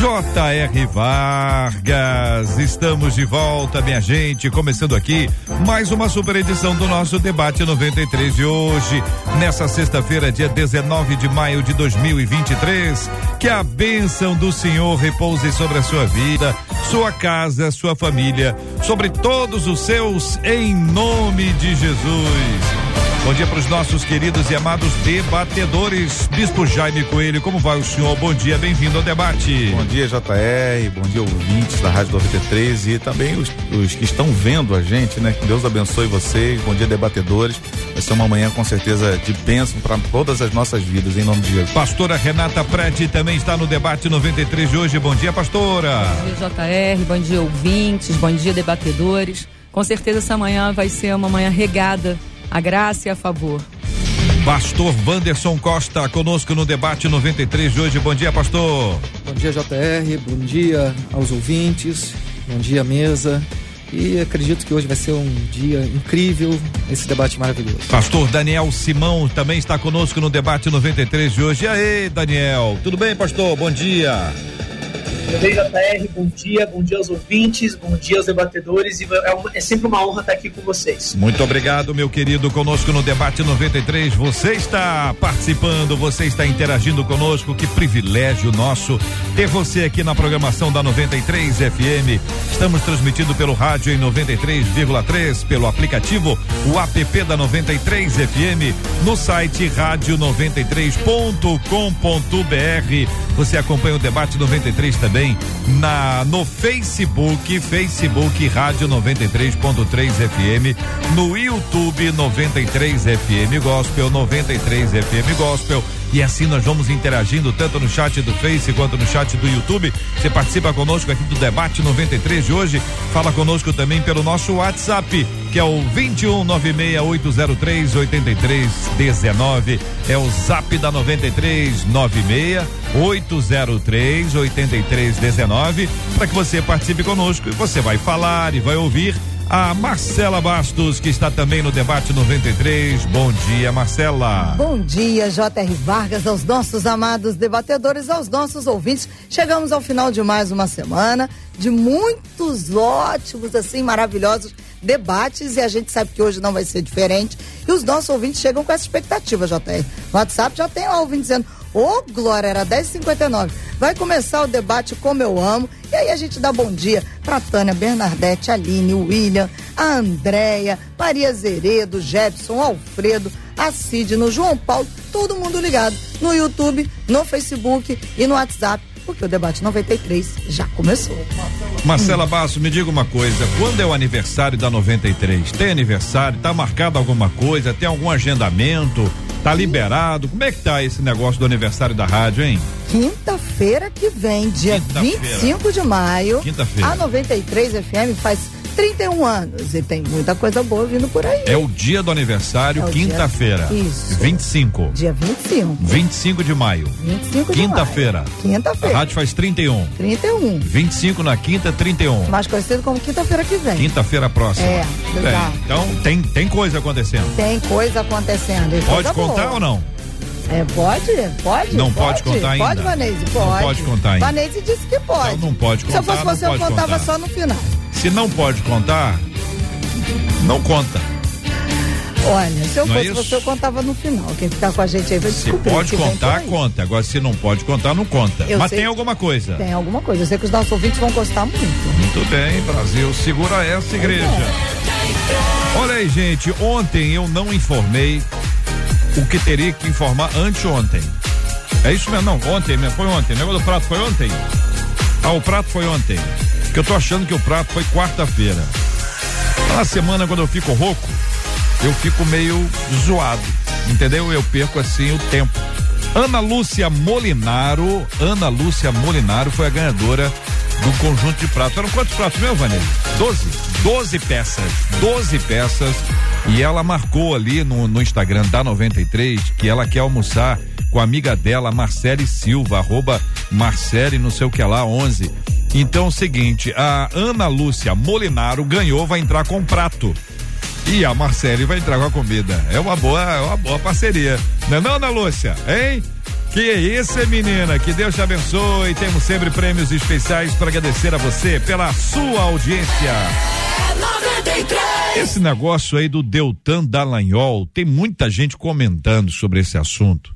J.R. Vargas, estamos de volta, minha gente, começando aqui mais uma super edição do nosso debate 93 de hoje, nessa sexta-feira, dia 19 de maio de 2023. Que a bênção do Senhor repouse sobre a sua vida, sua casa, sua família, sobre todos os seus, em nome de Jesus. Bom dia para os nossos queridos e amados debatedores. Bispo Jaime Coelho, como vai o senhor? Bom dia, bem-vindo ao debate. Bom dia, JR, bom dia, ouvintes da Rádio 93 e também os, os que estão vendo a gente, né? Que Deus abençoe vocês. Bom dia, debatedores. Vai ser uma manhã com certeza de bênção para todas as nossas vidas, em nome de Jesus. Pastora Renata Prete também está no debate 93 de hoje. Bom dia, pastora. Bom dia, JR, bom dia, ouvintes, bom dia, debatedores. Com certeza essa manhã vai ser uma manhã regada a graça e a favor. Pastor Wanderson Costa conosco no debate 93 de hoje. Bom dia, pastor. Bom dia, JR. Bom dia aos ouvintes. Bom dia, mesa. E acredito que hoje vai ser um dia incrível, esse debate maravilhoso. Pastor Daniel Simão também está conosco no debate 93 de hoje. E aí, Daniel? Tudo bem, pastor? Bom dia. JR, bom dia, bom dia aos ouvintes, bom dia aos debatedores e é, uma, é, sempre uma honra estar aqui com vocês. Muito obrigado, meu querido, conosco no Debate 93. Você está participando, você está interagindo conosco, que privilégio nosso ter você aqui na programação da 93 FM. Estamos transmitindo pelo rádio em 93,3, pelo aplicativo, o app da 93 FM, no site rádio93.com.br. Você acompanha o Debate 93 também na no Facebook, Facebook Rádio 93.3 FM, no YouTube 93 FM Gospel, 93 FM Gospel. E assim nós vamos interagindo tanto no chat do Face quanto no chat do YouTube. Você participa conosco aqui do debate 93 de hoje. Fala conosco também pelo nosso WhatsApp, que é o 2196-803-8319. É o zap da 93 96 803 8319 para que você participe conosco e você vai falar e vai ouvir a Marcela Bastos, que está também no debate 93. Bom dia, Marcela. Bom dia, J.R. Vargas, aos nossos amados debatedores, aos nossos ouvintes. Chegamos ao final de mais uma semana de muitos ótimos, assim, maravilhosos debates e a gente sabe que hoje não vai ser diferente. E os nossos ouvintes chegam com essa expectativa, JR. WhatsApp já tem lá ouvindo dizendo: Ô, oh, Glória, era 10h59. Vai começar o debate Como Eu Amo. E aí a gente dá bom dia pra Tânia, Bernadette, Aline, William, a Andréia, Maria Zeredo, Jefferson, Alfredo, a Sidno, João Paulo, todo mundo ligado no YouTube, no Facebook e no WhatsApp porque o debate 93 já começou. Marcela Basso, me diga uma coisa, quando é o aniversário da 93? Tem aniversário? Tá marcado alguma coisa? Tem algum agendamento? Tá liberado? Como é que tá esse negócio do aniversário da rádio, hein? Quinta-feira que vem, dia 25 de maio. Quinta-feira. A 93 FM faz 31 anos e tem muita coisa boa vindo por aí. É o dia do aniversário, é quinta-feira. Isso. 25. Dia 25. 25 de maio. 25 de Quinta-feira. Quinta-feira. A rádio faz 31. 31. 25 na quinta, 31. Mais conhecido como quinta-feira que vem. Quinta-feira próxima. É, exato. então tem, tem coisa acontecendo. Tem coisa acontecendo. Pode contar boa. ou não? É, pode? Pode? Não pode, pode contar ainda? Pode, Vanese? Pode. Não pode contar ainda. Vanese disse que pode. Então não pode contar. Se eu fosse você, eu contava contar. só no final. Se não pode contar, não conta. Olha, se eu não é fosse é você, eu contava no final. Quem ficar com a gente aí vai Se pode contar, conta. Agora, se não pode contar, não conta. Eu Mas tem alguma coisa. Tem alguma coisa. Eu sei que os nossos ouvintes vão gostar muito. Muito bem, Brasil. Segura essa igreja. É. Olha aí, gente. Ontem eu não informei o que teria que informar anteontem. É isso mesmo? Não, ontem mesmo. Foi ontem. O negócio do prato foi ontem? Ah, o prato foi ontem. Que eu tô achando que o prato foi quarta-feira. Na semana, quando eu fico rouco, eu fico meio zoado. Entendeu? Eu perco assim o tempo. Ana Lúcia Molinaro, Ana Lúcia Molinaro foi a ganhadora do conjunto de pratos. Eram quantos pratos mesmo, Vanessa? Doze? Doze peças. Doze peças. E ela marcou ali no, no Instagram da 93 que ela quer almoçar com a amiga dela, Marcele Silva, arroba Marcele não sei o que lá, 11. Então, é o seguinte, a Ana Lúcia Molinaro ganhou, vai entrar com prato. E a Marcele vai entrar com a comida. É uma boa, é uma boa parceria. Não é não, Ana Lúcia? Hein? Que isso, menina. Que Deus te abençoe. Temos sempre prêmios especiais para agradecer a você pela sua audiência. Esse negócio aí do Deltan Dallagnol, tem muita gente comentando sobre esse assunto.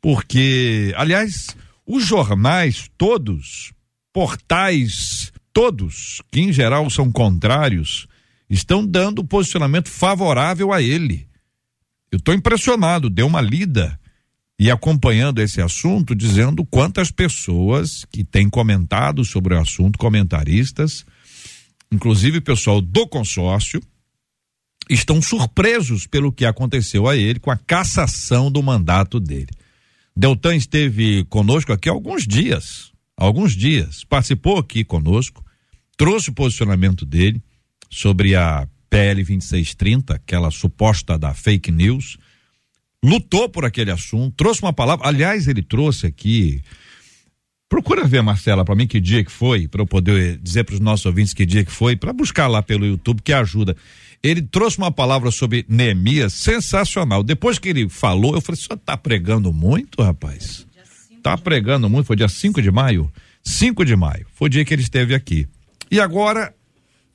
Porque, aliás, os jornais todos, portais todos, que em geral são contrários, estão dando posicionamento favorável a ele. Eu estou impressionado, deu uma lida e acompanhando esse assunto, dizendo quantas pessoas que têm comentado sobre o assunto, comentaristas, inclusive pessoal do consórcio, estão surpresos pelo que aconteceu a ele com a cassação do mandato dele. Deltan esteve conosco aqui alguns dias, alguns dias, participou aqui conosco, trouxe o posicionamento dele sobre a PL 2630, aquela suposta da fake news, lutou por aquele assunto, trouxe uma palavra. Aliás, ele trouxe aqui. Procura ver, Marcela, para mim que dia que foi, para eu poder dizer para os nossos ouvintes que dia que foi, para buscar lá pelo YouTube, que ajuda. Ele trouxe uma palavra sobre Neemias sensacional. Depois que ele falou, eu falei: "Só tá pregando muito, rapaz?" Tá pregando muito, foi dia 5 de maio? 5 de maio, foi o dia que ele esteve aqui. E agora,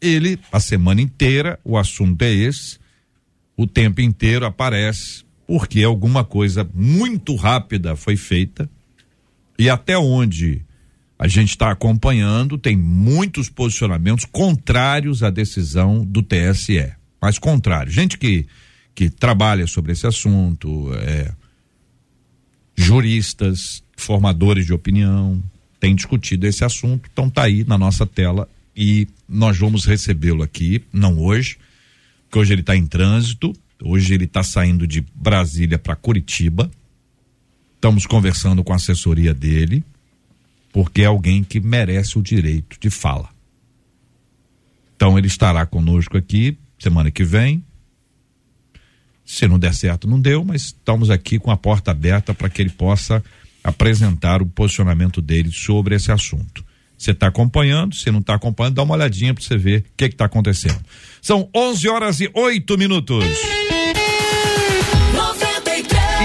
ele, a semana inteira, o assunto é esse, o tempo inteiro aparece porque alguma coisa muito rápida foi feita e até onde a gente está acompanhando tem muitos posicionamentos contrários à decisão do TSE, mas contrários. Gente que que trabalha sobre esse assunto, é, juristas, formadores de opinião, tem discutido esse assunto, então tá aí na nossa tela e nós vamos recebê-lo aqui, não hoje, porque hoje ele está em trânsito, Hoje ele está saindo de Brasília para Curitiba. Estamos conversando com a assessoria dele, porque é alguém que merece o direito de fala. Então ele estará conosco aqui semana que vem. Se não der certo, não deu, mas estamos aqui com a porta aberta para que ele possa apresentar o posicionamento dele sobre esse assunto. Você está acompanhando, se não está acompanhando, dá uma olhadinha para você ver o que está acontecendo. São 11 horas e 8 minutos.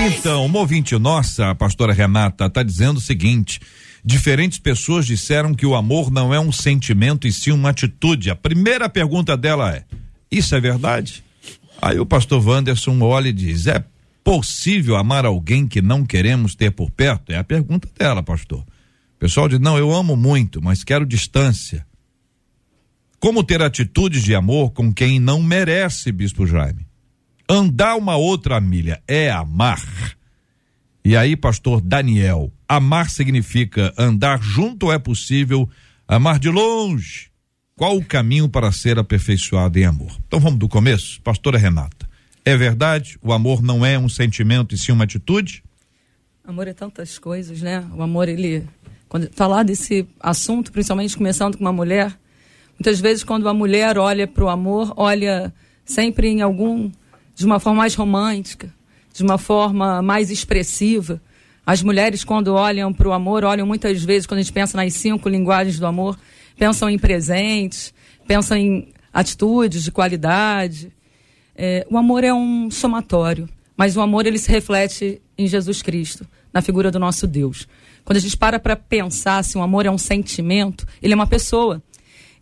Então, uma ouvinte nossa, a pastora Renata, está dizendo o seguinte: diferentes pessoas disseram que o amor não é um sentimento e sim uma atitude. A primeira pergunta dela é: Isso é verdade? Aí o pastor Wanderson olha e diz: É possível amar alguém que não queremos ter por perto? É a pergunta dela, pastor. O pessoal diz: Não, eu amo muito, mas quero distância. Como ter atitudes de amor com quem não merece, Bispo Jaime? Andar uma outra milha é amar. E aí, pastor Daniel, amar significa andar junto ou é possível amar de longe? Qual o caminho para ser aperfeiçoado em amor? Então vamos do começo, pastora Renata. É verdade? O amor não é um sentimento e sim uma atitude? Amor é tantas coisas, né? O amor, ele. Quando falar desse assunto, principalmente começando com uma mulher, muitas vezes quando uma mulher olha para o amor, olha sempre em algum de uma forma mais romântica, de uma forma mais expressiva. As mulheres, quando olham para o amor, olham muitas vezes, quando a gente pensa nas cinco linguagens do amor, pensam em presentes, pensam em atitudes de qualidade. É, o amor é um somatório, mas o amor ele se reflete em Jesus Cristo, na figura do nosso Deus. Quando a gente para para pensar se o amor é um sentimento, ele é uma pessoa.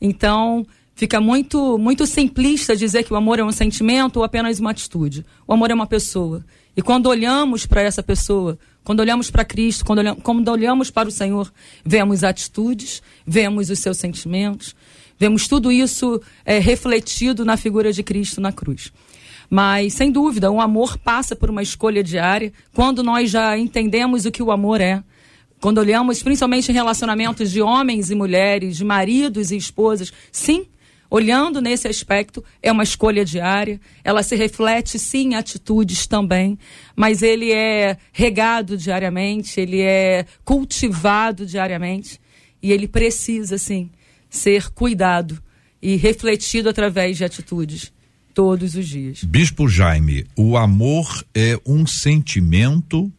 Então, Fica muito, muito simplista dizer que o amor é um sentimento ou apenas uma atitude. O amor é uma pessoa. E quando olhamos para essa pessoa, quando olhamos para Cristo, quando olhamos, quando olhamos para o Senhor, vemos atitudes, vemos os seus sentimentos, vemos tudo isso é, refletido na figura de Cristo na cruz. Mas, sem dúvida, o amor passa por uma escolha diária quando nós já entendemos o que o amor é. Quando olhamos principalmente em relacionamentos de homens e mulheres, de maridos e esposas, sim, olhando nesse aspecto, é uma escolha diária, ela se reflete sim em atitudes também, mas ele é regado diariamente, ele é cultivado diariamente. E ele precisa, sim, ser cuidado e refletido através de atitudes todos os dias. Bispo Jaime, o amor é um sentimento,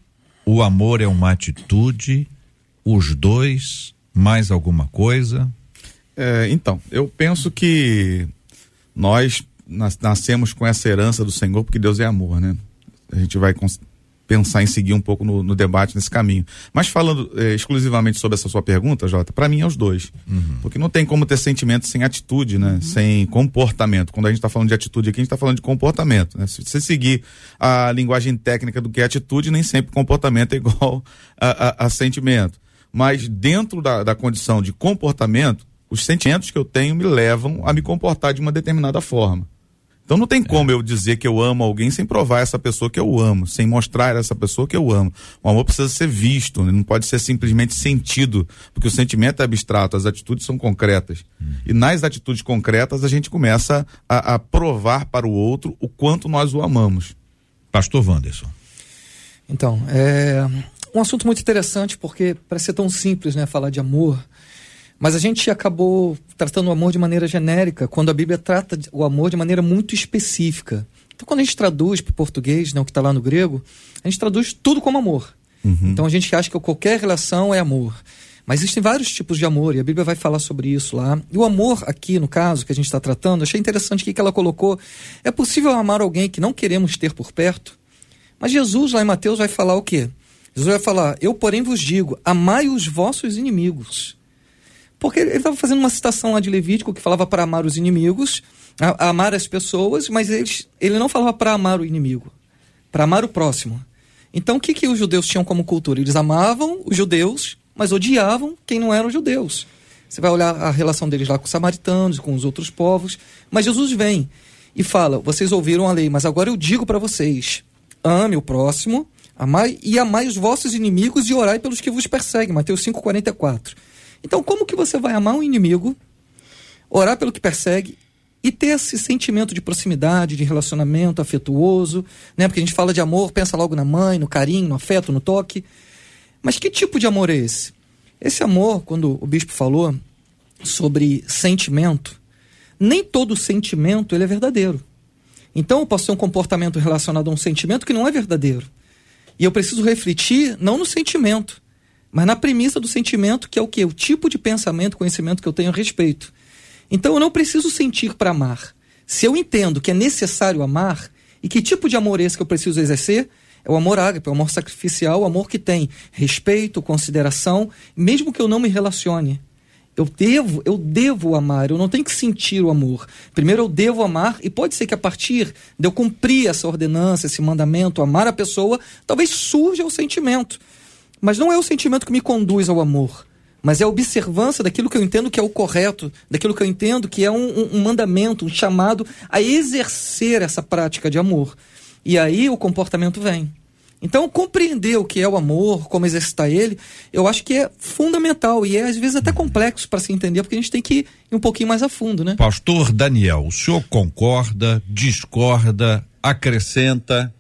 o amor é uma atitude, os dois, mais alguma coisa? É, então, eu penso que nós nascemos com essa herança do Senhor porque Deus é amor, né? A gente vai pensar em seguir um pouco no, no debate nesse caminho. Mas falando eh, exclusivamente sobre essa sua pergunta, Jota, para mim é os dois. Uhum. Porque não tem como ter sentimento sem atitude, né? Uhum. Sem comportamento. Quando a gente está falando de atitude aqui, a gente está falando de comportamento. Né? Se você seguir a linguagem técnica do que é atitude, nem sempre comportamento é igual a, a, a sentimento. Mas dentro da, da condição de comportamento, os sentimentos que eu tenho me levam a me comportar de uma determinada forma. Então não tem como eu dizer que eu amo alguém sem provar essa pessoa que eu amo, sem mostrar essa pessoa que eu amo. O amor precisa ser visto, né? não pode ser simplesmente sentido, porque o sentimento é abstrato, as atitudes são concretas. Hum. E nas atitudes concretas a gente começa a, a provar para o outro o quanto nós o amamos. Pastor Wanderson. Então, é um assunto muito interessante porque parece ser tão simples, né, falar de amor. Mas a gente acabou tratando o amor de maneira genérica, quando a Bíblia trata o amor de maneira muito específica. Então, quando a gente traduz para o português, né, o que está lá no grego, a gente traduz tudo como amor. Uhum. Então, a gente acha que qualquer relação é amor. Mas existem vários tipos de amor, e a Bíblia vai falar sobre isso lá. E o amor, aqui no caso que a gente está tratando, achei interessante o que ela colocou. É possível amar alguém que não queremos ter por perto? Mas Jesus, lá em Mateus, vai falar o quê? Jesus vai falar: Eu, porém, vos digo, amai os vossos inimigos. Porque ele estava fazendo uma citação lá de Levítico que falava para amar os inimigos, a, a amar as pessoas, mas ele não falava para amar o inimigo, para amar o próximo. Então o que, que os judeus tinham como cultura? Eles amavam os judeus, mas odiavam quem não eram judeus. Você vai olhar a relação deles lá com os samaritanos, com os outros povos. Mas Jesus vem e fala: vocês ouviram a lei, mas agora eu digo para vocês: ame o próximo, amai e amai os vossos inimigos e orai pelos que vos perseguem. Mateus 5,44. Então, como que você vai amar um inimigo, orar pelo que persegue e ter esse sentimento de proximidade, de relacionamento afetuoso, né? Porque a gente fala de amor, pensa logo na mãe, no carinho, no afeto, no toque. Mas que tipo de amor é esse? Esse amor, quando o bispo falou sobre sentimento, nem todo sentimento ele é verdadeiro. Então eu posso ter um comportamento relacionado a um sentimento que não é verdadeiro. E eu preciso refletir não no sentimento, mas na premissa do sentimento, que é o que? O tipo de pensamento, conhecimento que eu tenho a respeito. Então eu não preciso sentir para amar. Se eu entendo que é necessário amar, e que tipo de amor é esse que eu preciso exercer? É o amor ágape, é o amor sacrificial, o amor que tem respeito, consideração, mesmo que eu não me relacione. Eu devo, eu devo amar, eu não tenho que sentir o amor. Primeiro eu devo amar, e pode ser que a partir de eu cumprir essa ordenança, esse mandamento, amar a pessoa, talvez surja o sentimento. Mas não é o sentimento que me conduz ao amor, mas é a observância daquilo que eu entendo que é o correto, daquilo que eu entendo que é um, um, mandamento, um chamado a exercer essa prática de amor. E aí o comportamento vem. Então, compreender o que é o amor, como exercitar ele, eu acho que é fundamental e é às vezes até complexo para se entender, porque a gente tem que ir um pouquinho mais a fundo, né? Pastor Daniel, o senhor concorda, discorda, acrescenta?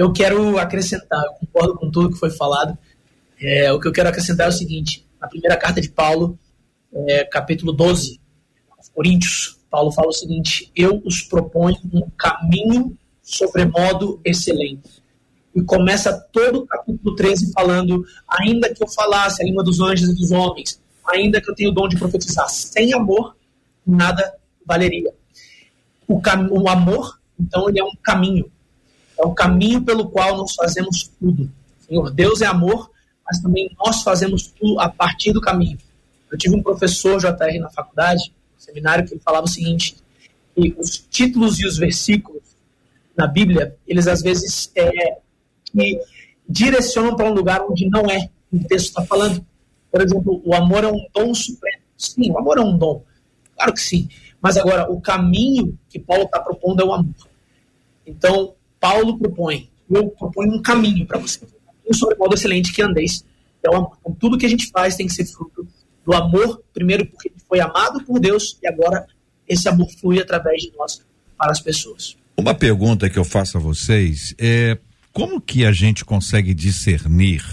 Eu quero acrescentar, eu concordo com tudo que foi falado. É, o que eu quero acrescentar é o seguinte: na primeira carta de Paulo, é, capítulo 12, aos Coríntios, Paulo fala o seguinte: Eu os proponho um caminho sobremodo excelente. E começa todo o capítulo 13 falando: Ainda que eu falasse a língua dos anjos e dos homens, ainda que eu tenha o dom de profetizar, sem amor, nada valeria. O, o amor, então, ele é um caminho. É o caminho pelo qual nós fazemos tudo. Senhor, Deus é amor, mas também nós fazemos tudo a partir do caminho. Eu tive um professor JR na faculdade, no seminário, que ele falava o seguinte: que os títulos e os versículos na Bíblia, eles às vezes é, direcionam para um lugar onde não é o texto está falando. Por exemplo, o amor é um dom supremo. Sim, o amor é um dom. Claro que sim. Mas agora, o caminho que Paulo está propondo é o amor. Então, Paulo propõe, eu proponho um caminho para você. Um sobre modo excelente que andeis. Então, tudo que a gente faz tem que ser fruto do amor, primeiro porque ele foi amado por Deus e agora esse amor flui através de nós para as pessoas. Uma pergunta que eu faço a vocês é como que a gente consegue discernir,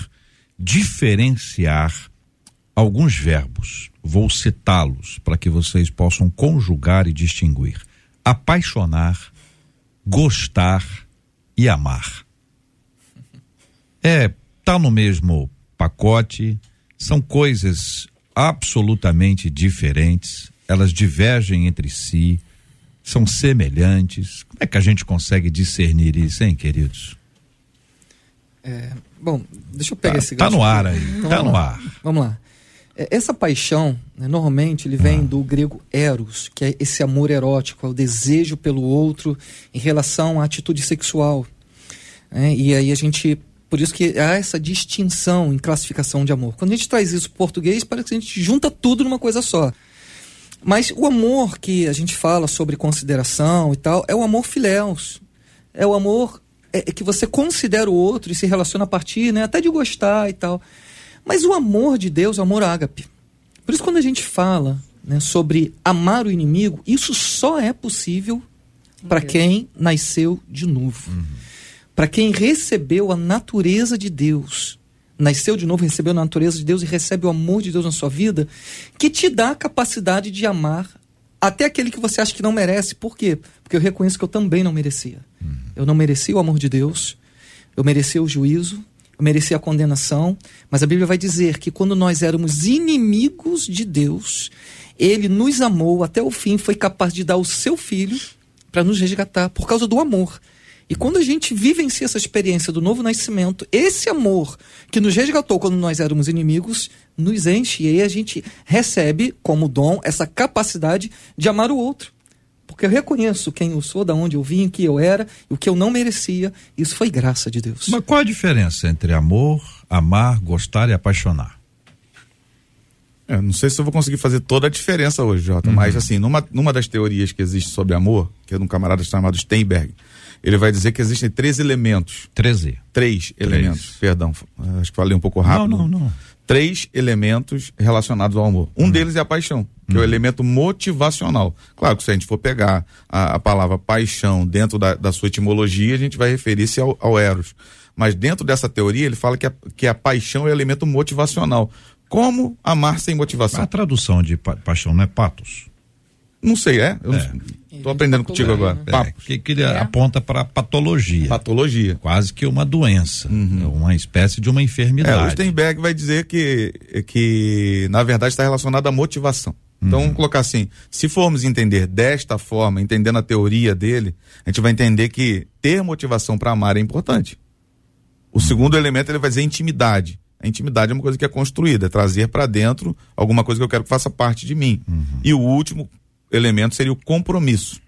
diferenciar alguns verbos? vou citá-los para que vocês possam conjugar e distinguir: apaixonar, gostar e amar. É, tá no mesmo pacote, são coisas absolutamente diferentes, elas divergem entre si, são semelhantes. Como é que a gente consegue discernir isso, hein, queridos? É, bom, deixa eu pegar tá, esse Tá no ar aí, Vamos tá no ar. Vamos lá. É, Essa paixão, né, normalmente, ele vem do grego eros, que é esse amor erótico, é o desejo pelo outro em relação à atitude sexual. né? E aí a gente, por isso que há essa distinção em classificação de amor. Quando a gente traz isso para português, parece que a gente junta tudo numa coisa só. Mas o amor que a gente fala sobre consideração e tal, é o amor filéus. É o amor é, é que você considera o outro e se relaciona a partir, né, até de gostar e tal. Mas o amor de Deus é o amor ágape. Por isso, quando a gente fala né, sobre amar o inimigo, isso só é possível para quem nasceu de novo. Para quem recebeu a natureza de Deus. Nasceu de novo, recebeu a natureza de Deus e recebe o amor de Deus na sua vida, que te dá a capacidade de amar até aquele que você acha que não merece. Por quê? Porque eu reconheço que eu também não merecia. Eu não merecia o amor de Deus, eu merecia o juízo, eu merecia a condenação, mas a Bíblia vai dizer que quando nós éramos inimigos de Deus, ele nos amou até o fim, foi capaz de dar o seu filho para nos resgatar por causa do amor. E quando a gente vivencia essa experiência do novo nascimento, esse amor que nos resgatou quando nós éramos inimigos, nos enche e aí a gente recebe como dom essa capacidade de amar o outro. Porque eu reconheço quem eu sou, da onde eu vim, o que eu era, e o que eu não merecia. Isso foi graça de Deus. Mas qual a diferença entre amor, amar, gostar e apaixonar? É, não sei se eu vou conseguir fazer toda a diferença hoje, Jota, mas assim, numa, numa das teorias que existe sobre amor, que é de um camarada chamado Steinberg, ele vai dizer que existem três elementos. 13. Três, elementos, perdão, acho que falei um pouco rápido. Não, não, não. Três elementos relacionados ao amor. Um deles é a paixão, que é o elemento motivacional. Claro que se a gente for pegar a, a palavra paixão dentro da, da sua etimologia, a gente vai referir-se ao, ao eros. Mas dentro dessa teoria, ele fala que a, que a paixão é o elemento motivacional. Como amar sem motivação? A tradução de pa paixão não é patos? Não sei, é? Eu É. tô aprendendo contigo agora. É, Papo. que, que ele aponta para patologia. Patologia. Quase que uma doença. Uhum. É uma espécie de uma É, o enfermidade. Steinberg vai dizer que, que na verdade, está relacionado à motivação. Então, vamos colocar assim: se formos entender desta forma, entendendo a teoria dele, a gente vai entender que ter motivação para amar é importante. O segundo elemento ele vai dizer intimidade. A intimidade é uma coisa que é construída, é trazer para dentro alguma coisa que eu quero que faça parte de mim. E o último elemento seria o compromisso,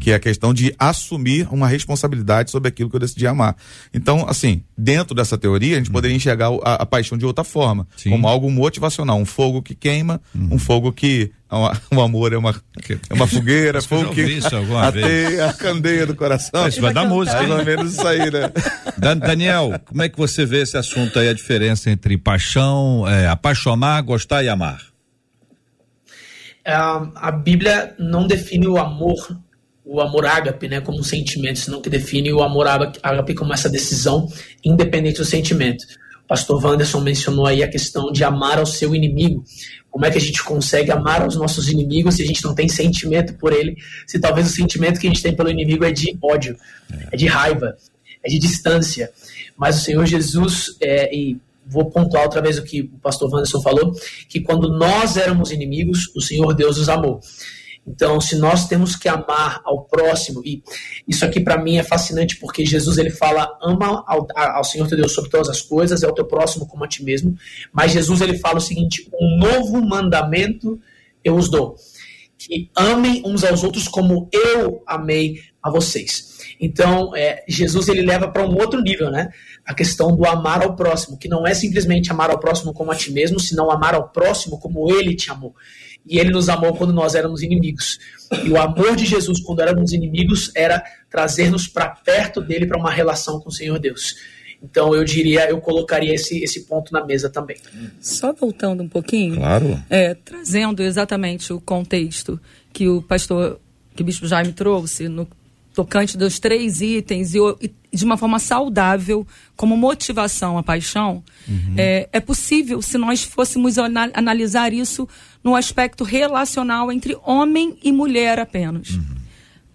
que é a questão de assumir uma responsabilidade sobre aquilo que eu decidi amar. Então, assim, dentro dessa teoria, a gente poderia enxergar a, a paixão de outra forma, Sim. como algo motivacional, um fogo que queima, um fogo que o amor é uma, é uma fogueira, Acho que eu fogo já ouvi que isso alguma a vez. teia, a candeia do coração. Isso vai dar música, ou menos isso aí, né? Dan- Daniel, como é que você vê esse assunto aí, a diferença entre paixão, é, apaixonar, gostar e amar? Ah, a Bíblia não define o amor, o amor ágape, né, como um sentimento, senão que define o amor ágape como essa decisão independente do sentimento. O pastor Wanderson mencionou aí a questão de amar ao seu inimigo. Como é que a gente consegue amar aos nossos inimigos se a gente não tem sentimento por ele? Se talvez o sentimento que a gente tem pelo inimigo é de ódio, é de raiva, é de distância. Mas o Senhor Jesus, é, e vou pontuar outra vez o que o pastor Wanderson falou, que quando nós éramos inimigos, o Senhor Deus nos amou. Então, se nós temos que amar ao próximo, e isso aqui para mim é fascinante porque Jesus ele fala ama ao, ao Senhor teu Deus sobre todas as coisas, é o teu próximo como a ti mesmo. Mas Jesus ele fala o seguinte: um novo mandamento eu os dou, que amem uns aos outros como eu amei a vocês. Então, é, Jesus ele leva para um outro nível, né? A questão do amar ao próximo, que não é simplesmente amar ao próximo como a ti mesmo, senão amar ao próximo como ele te amou. E ele nos amou quando nós éramos inimigos. E o amor de Jesus quando éramos inimigos era trazer-nos para perto dele para uma relação com o Senhor Deus. Então eu diria, eu colocaria esse, esse ponto na mesa também. Só voltando um pouquinho. Claro. É, trazendo exatamente o contexto que o pastor, que o bispo Jaime trouxe no tocante dos três itens e, e de uma forma saudável, como motivação à paixão, uhum. é, é, possível se nós fôssemos analisar isso no aspecto relacional entre homem e mulher apenas. Uhum.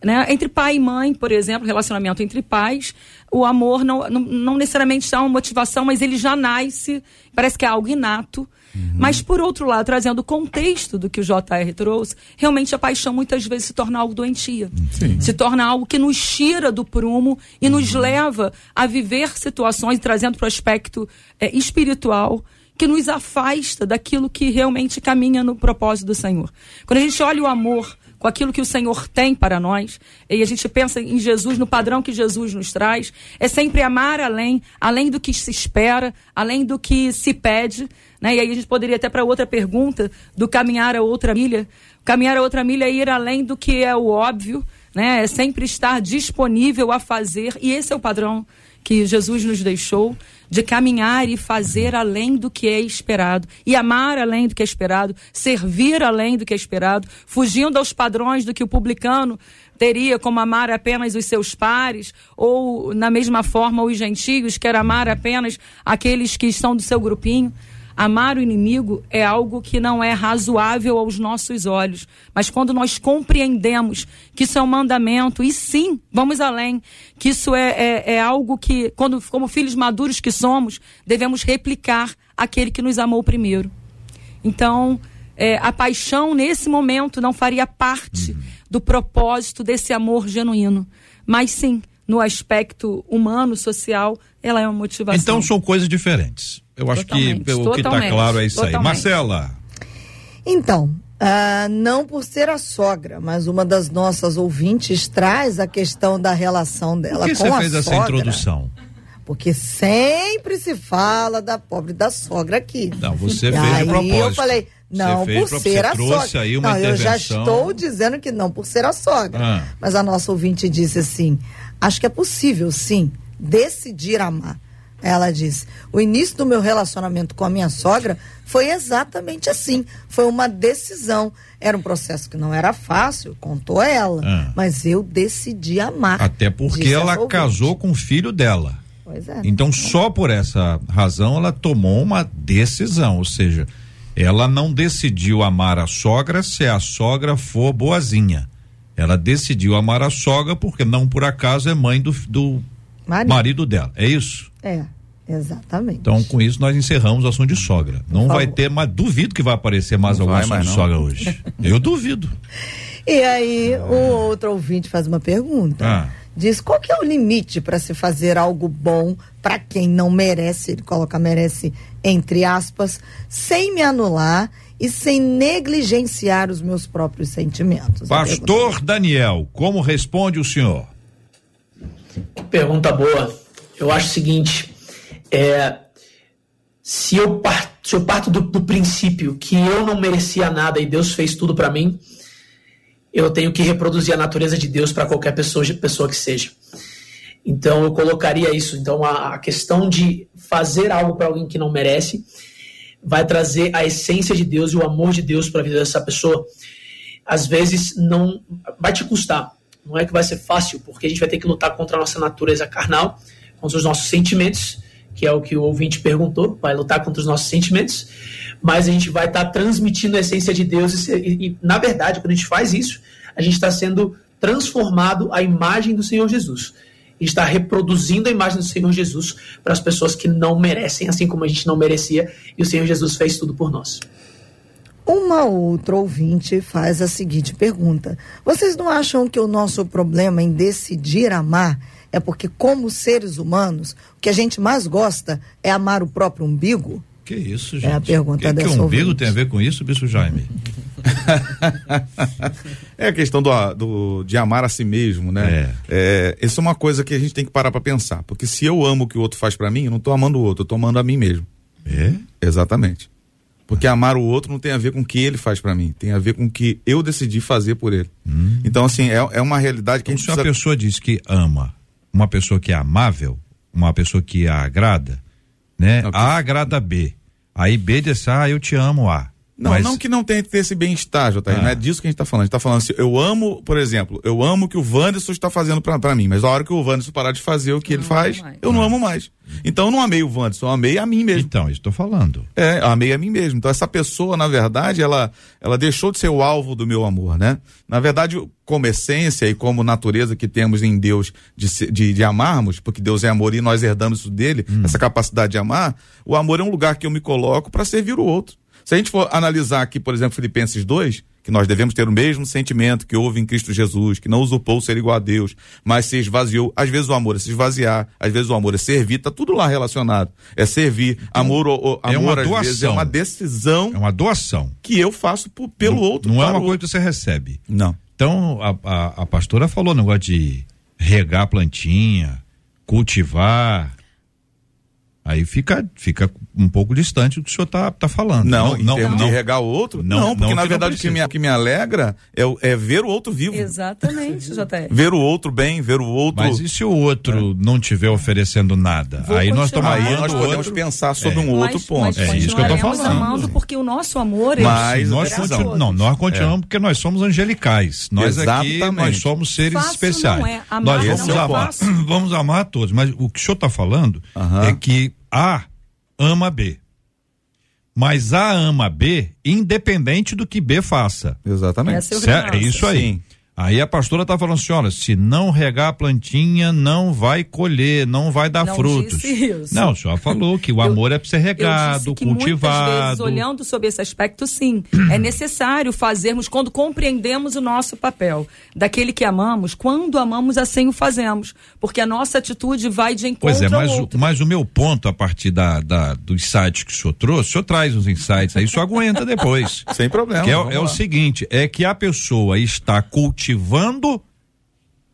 Né? Entre pai e mãe, por exemplo, relacionamento entre pais, o amor não, não, não necessariamente é uma motivação, mas ele já nasce, parece que é algo inato. Uhum. Mas, por outro lado, trazendo o contexto do que o JR trouxe, realmente a paixão muitas vezes se torna algo doentia. Sim. Se torna algo que nos tira do prumo e uhum. nos leva a viver situações, trazendo para o aspecto é, espiritual, que nos afasta daquilo que realmente caminha no propósito do Senhor. Quando a gente olha o amor com aquilo que o Senhor tem para nós, e a gente pensa em Jesus, no padrão que Jesus nos traz, é sempre amar além, além do que se espera, além do que se pede. Né? E aí a gente poderia até para outra pergunta do caminhar a outra milha. Caminhar a outra milha é ir além do que é o óbvio, né? É sempre estar disponível a fazer, e esse é o padrão que Jesus nos deixou de caminhar e fazer além do que é esperado, e amar além do que é esperado, servir além do que é esperado, fugindo aos padrões do que o publicano teria como amar apenas os seus pares, ou na mesma forma os gentios, quer amar apenas aqueles que estão do seu grupinho. Amar o inimigo é algo que não é razoável aos nossos olhos. Mas quando nós compreendemos que isso é um mandamento, e sim, vamos além, que isso é, é, é algo que, quando, como filhos maduros que somos, devemos replicar aquele que nos amou primeiro. Então, é, a paixão nesse momento não faria parte do propósito desse amor genuíno. Mas sim, no aspecto humano, social, ela é uma motivação. Então são coisas diferentes. Eu acho totalmente, que o que está claro é isso totalmente. aí. Marcela. Então, uh, não por ser a sogra, mas uma das nossas ouvintes traz a questão da relação dela por que com você a fez sogra, essa introdução? Porque sempre se fala da pobre da sogra aqui. Não, você e fez aí de propósito. eu falei, não por ser a sogra. Aí uma não, eu já estou dizendo que não por ser a sogra. Ah. Mas a nossa ouvinte disse assim: acho que é possível, sim, decidir amar. Ela disse: o início do meu relacionamento com a minha sogra foi exatamente assim. Foi uma decisão. Era um processo que não era fácil, contou ela. Ah. Mas eu decidi amar. Até porque ela casou com o filho dela. Pois é. Então, só por essa razão, ela tomou uma decisão. Ou seja, ela não decidiu amar a sogra se a sogra for boazinha. Ela decidiu amar a sogra porque não por acaso é mãe do, do marido. marido dela. É isso? É, exatamente. Então, com isso, nós encerramos o assunto de sogra. Não vai ter, mas duvido que vai aparecer mais não algum assunto mais de sogra hoje. Eu duvido. E aí, o outro ouvinte faz uma pergunta. Ah. Diz qual que é o limite para se fazer algo bom para quem não merece, ele coloca merece entre aspas, sem me anular e sem negligenciar os meus próprios sentimentos. Pastor Daniel, como responde o senhor? Pergunta boa eu acho o seguinte: é, se, eu parto, se eu parto do, do princípio que eu não merecia nada e Deus fez tudo para mim, eu tenho que reproduzir a natureza de Deus para qualquer pessoa, pessoa que seja. Então eu colocaria isso. Então a, a questão de fazer algo para alguém que não merece vai trazer a essência de Deus e o amor de Deus para a vida dessa pessoa. Às vezes não vai te custar. Não é que vai ser fácil, porque a gente vai ter que lutar contra a nossa natureza carnal, contra os nossos sentimentos, que é o que o ouvinte perguntou, vai lutar contra os nossos sentimentos, mas a gente vai estar tá transmitindo a essência de Deus e, e, e, na verdade, quando a gente faz isso, a gente está sendo transformado à imagem do Senhor Jesus. E está reproduzindo a imagem do Senhor Jesus para as pessoas que não merecem, assim como a gente não merecia, e o Senhor Jesus fez tudo por nós. Uma outra ouvinte faz a seguinte pergunta: Vocês não acham que o nosso problema em decidir amar é porque, como seres humanos, o que a gente mais gosta é amar o próprio umbigo? Que isso, gente? É a pergunta que, dessa que umbigo ouvinte. tem a ver com isso, bicho Jaime? é a questão do, do, de amar a si mesmo, né? É. é. Isso é uma coisa que a gente tem que parar para pensar. Porque se eu amo o que o outro faz para mim, eu não tô amando o outro, eu tô amando a mim mesmo. É? Exatamente. Porque amar o outro não tem a ver com o que ele faz para mim, tem a ver com o que eu decidi fazer por ele. Hum. Então, assim, é, é uma realidade que então, a gente. Se precisa... a pessoa diz que ama uma pessoa que é amável, uma pessoa que a agrada, né? A agrada B. Aí B diz, ah, eu te amo A. Não, Mas- não que não tenha que ter esse bem-estar, JR, Ah. não é disso que a gente tá falando. A gente tá falando assim, eu amo, por exemplo, eu amo o que o Wanderson está fazendo pra mim, mas a hora que o Wanderson parar de fazer o que ele faz, mais. eu não amo mais. Então eu não amei o Wanderson, eu amei a mim mesmo. Então, isso estou falando. É, eu amei a mim mesmo. Então essa pessoa, na verdade, ela, ela deixou de ser o alvo do meu amor, né? Na verdade, como essência e como natureza que temos em Deus de, de, de amarmos, porque Deus é amor e nós herdamos isso dele, essa capacidade de amar, o amor é um lugar que eu me coloco para servir o outro. Se a gente for analisar aqui, por exemplo, Filipenses 2, que nós devemos ter o mesmo sentimento que houve em Cristo Jesus, que não usurpou ser igual a Deus, mas se esvaziou. Às vezes o amor é se esvaziar, às vezes o amor é servir, tá tudo lá relacionado. É servir. amor, o, o- é uma amor às vezes é doação. uma decisão É uma doação. que eu faço por- pelo não, outro. Não é uma o coisa outro. que você recebe. Não. Então, a, a, a pastora falou negócio de regar plantinha, cultivar. Aí fica, fica um pouco distante do que o senhor está tá falando. Não, em termos não. de regar o outro, Não, não, porque não, na verdade não o que me, que me alegra é, é ver o outro vivo. Exatamente, JR. Ver o outro bem, ver o outro. Mas e se o outro não estiver oferecendo nada? Vou aí nós continuar. Aí nós podemos outro. pensar sobre um Mas- outro ponto. Mas É isso que eu tô continuaremos falando. amando porque o nosso amor é Mas- Nós, continu- não, nós continuamos porque nós somos angelicais. Nós aqui, Exatamente. nós somos seres Fácil especiais. não é. Amar nós não vamos é amar, vamos amar a todos. Mas o que o senhor está falando é que A ama B. Mas A ama B, independente do que B faça. Exatamente. É? É isso aí. sim. Aí a pastora tá falando assim, olha, se não regar a plantinha, não vai colher, não vai dar Não frutos. disse isso. Não, o senhor falou que o Eu- amor é para ser Eu regado, disse que muitas vezes, cultivado. olhando sobre esse aspecto, sim, é necessário fazermos quando compreendemos o nosso papel. Daquele que amamos, quando amamos, assim o fazemos. Porque a nossa atitude vai de encontro Pois é, mas ao o, mas o meu ponto, a partir da, da, dos sites que o senhor trouxe, o senhor traz os insights aí, o senhor aguenta depois. Sem problema. Que é, é o lá. seguinte, é que a pessoa está cultivando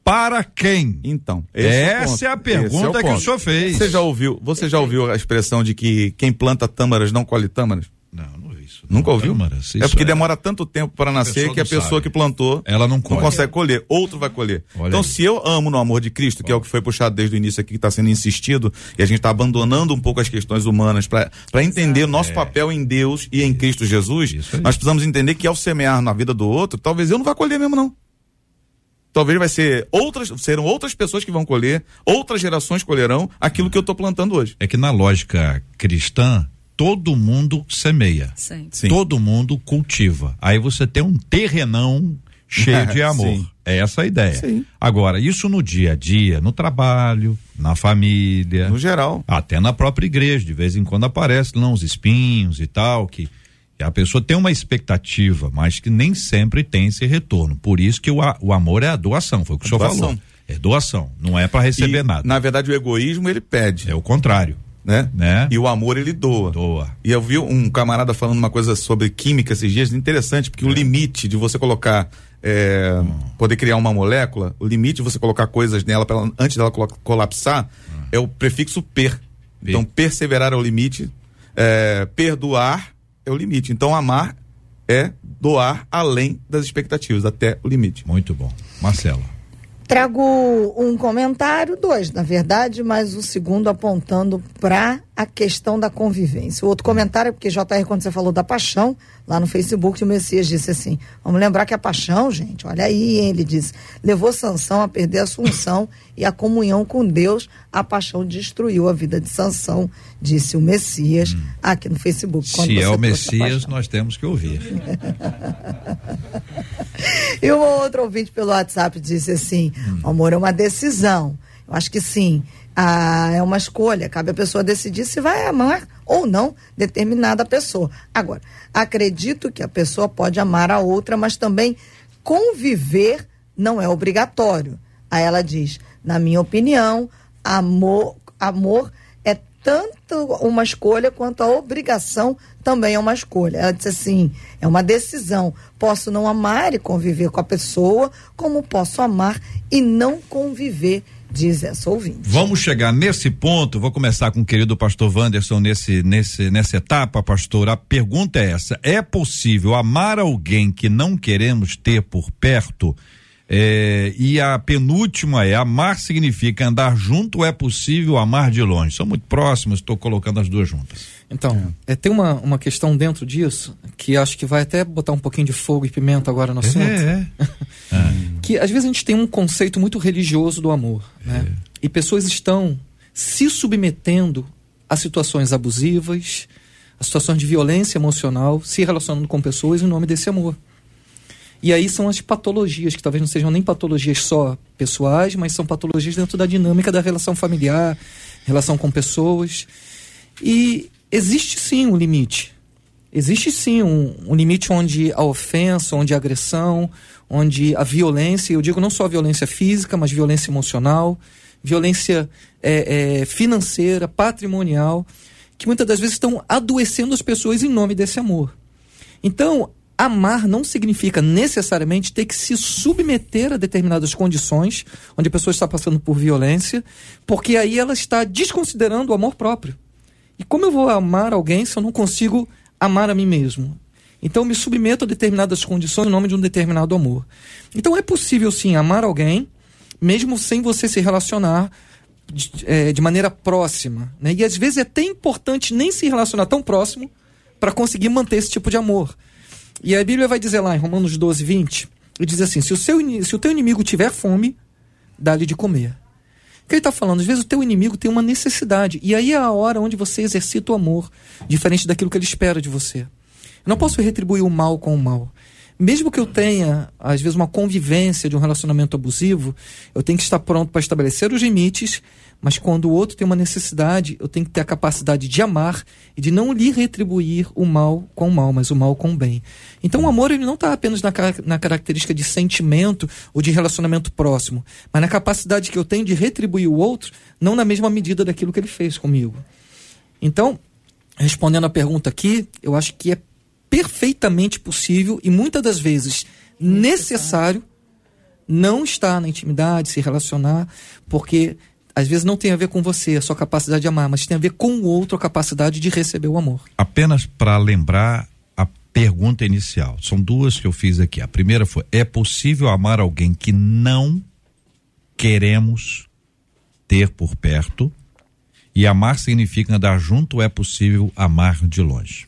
para quem? Então, é Essa ponto. é a Esse pergunta que o senhor fez. Você já ouviu, você já ouviu a expressão de que quem planta tâmaras não colhe tâmaras? Não, não isso. Nunca ouviu? Câmaras, é porque demora tanto tempo para nascer que a não pessoa sabe. que plantou Ela não colhe. consegue colher, outro vai colher. Olha então, aí. se eu amo no amor de Cristo, que é o que foi puxado desde o início aqui, que está sendo insistido, e a gente está abandonando um pouco as questões humanas para entender o nosso papel em Deus e em Cristo Jesus, É. Nós precisamos entender que ao semear na vida do outro, talvez eu não vá colher mesmo, não. Talvez vai ser outras, serão outras pessoas que vão colher, outras gerações colherão aquilo que eu estou plantando hoje. É que na lógica cristã, todo mundo semeia. Sim. Sim. Todo mundo cultiva. Aí você tem um terrenão cheio de amor. Sim. É essa a ideia. Sim. Agora, isso no dia a dia, no trabalho, na família, No geral. até na própria igreja, de vez em quando aparece lá uns espinhos e tal, que a pessoa tem uma expectativa, mas que nem sempre tem esse retorno. Por isso que o, a- o amor é a doação, foi o que o senhor Doação. falou. É doação, não é para receber E, nada. Na verdade, o egoísmo ele pede, É o contrário, né? né? E o amor ele doa. Doa. E eu vi um camarada falando uma coisa sobre química esses dias, interessante, É. porque o limite de você colocar, é, Hum. poder criar uma molécula, o limite de você colocar coisas nela ela- antes dela colapsar é o prefixo per. Per. Então, perseverar é o limite, é, perdoar é o limite. Então, amar é doar além das expectativas, até o limite. Muito bom. Marcela. Trago um comentário, dois, na verdade, mas o segundo apontando para a questão da convivência. O outro comentário é porque, JR, quando você falou da paixão, lá no Facebook, o Messias disse assim: vamos lembrar que a paixão, gente, olha aí, hein, ele disse, levou Sansão a perder a Assunção e a comunhão com Deus. A paixão destruiu a vida de Sansão, disse o Messias aqui no Facebook. Se é o Messias, nós temos que ouvir. E uma outra ouvinte pelo WhatsApp disse assim: o amor é uma decisão. Eu acho que sim. Ah, é uma escolha. Cabe a pessoa decidir se vai amar ou não determinada pessoa. Agora, acredito que a pessoa pode amar a outra, mas também conviver não é obrigatório. Aí ela diz: na minha opinião, amor, amor é tanto uma escolha quanto a obrigação também é uma escolha. Ela disse assim: é uma decisão. Posso não amar e conviver com a pessoa, como posso amar e não conviver, diz essa ouvinte. Vamos chegar nesse ponto. Vou começar com o querido pastor Wanderson nesse, nesse, nessa etapa, pastor. A pergunta é essa: é possível amar alguém que não queremos ter por perto? É, e a penúltima é amar significa andar junto ou é possível amar de longe? São muito próximos, estou colocando as duas juntas. Então, é. É, tem uma, uma questão dentro disso que acho que vai até botar um pouquinho de fogo e pimenta agora no assunto. É, é. que às vezes a gente tem um conceito muito religioso do amor. Né? É. E pessoas estão se submetendo a situações abusivas, a situações de violência emocional, se relacionando com pessoas em nome desse amor. E aí são as patologias, que talvez não sejam nem patologias só pessoais, mas são patologias dentro da dinâmica da relação familiar, relação com pessoas. E existe sim um limite. Existe sim um, um limite onde a ofensa, onde a agressão, onde a violência, eu digo não só a violência física, mas violência emocional, violência é, é, financeira, patrimonial, que muitas das vezes estão adoecendo as pessoas em nome desse amor. Então, amar não significa necessariamente ter que se submeter a determinadas condições onde a pessoa está passando por violência, porque aí ela está desconsiderando o amor próprio. E como eu vou amar alguém se eu não consigo amar a mim mesmo? Então eu me submeto a determinadas condições em nome de um determinado amor. Então é possível sim amar alguém, mesmo sem você se relacionar de, é, de maneira próxima. Né? E às vezes é até importante nem se relacionar tão próximo para conseguir manter esse tipo de amor. E a Bíblia vai dizer lá em Romanos 12, 20, e diz assim: se o, seu, se o teu inimigo tiver fome, dá-lhe de comer. O que ele está falando? Às vezes o teu inimigo tem uma necessidade. E aí é a hora onde você exercita o amor, diferente daquilo que ele espera de você. Eu não posso retribuir o mal com o mal. Mesmo que eu tenha, às vezes, uma convivência de um relacionamento abusivo, eu tenho que estar pronto para estabelecer os limites mas quando o outro tem uma necessidade, eu tenho que ter a capacidade de amar e de não lhe retribuir o mal com o mal, mas o mal com o bem. Então o amor ele não está apenas na, na característica de sentimento ou de relacionamento próximo, mas na capacidade que eu tenho de retribuir o outro, não na mesma medida daquilo que ele fez comigo. Então, respondendo a pergunta aqui, eu acho que é perfeitamente possível e muitas das vezes necessário não estar na intimidade, se relacionar, porque às vezes não tem a ver com você, a sua capacidade de amar, mas tem a ver com o outro, a capacidade de receber o amor. Apenas para lembrar a pergunta inicial, são duas que eu fiz aqui. A primeira foi: é possível amar alguém que não queremos ter por perto? E amar significa andar junto é possível amar de longe?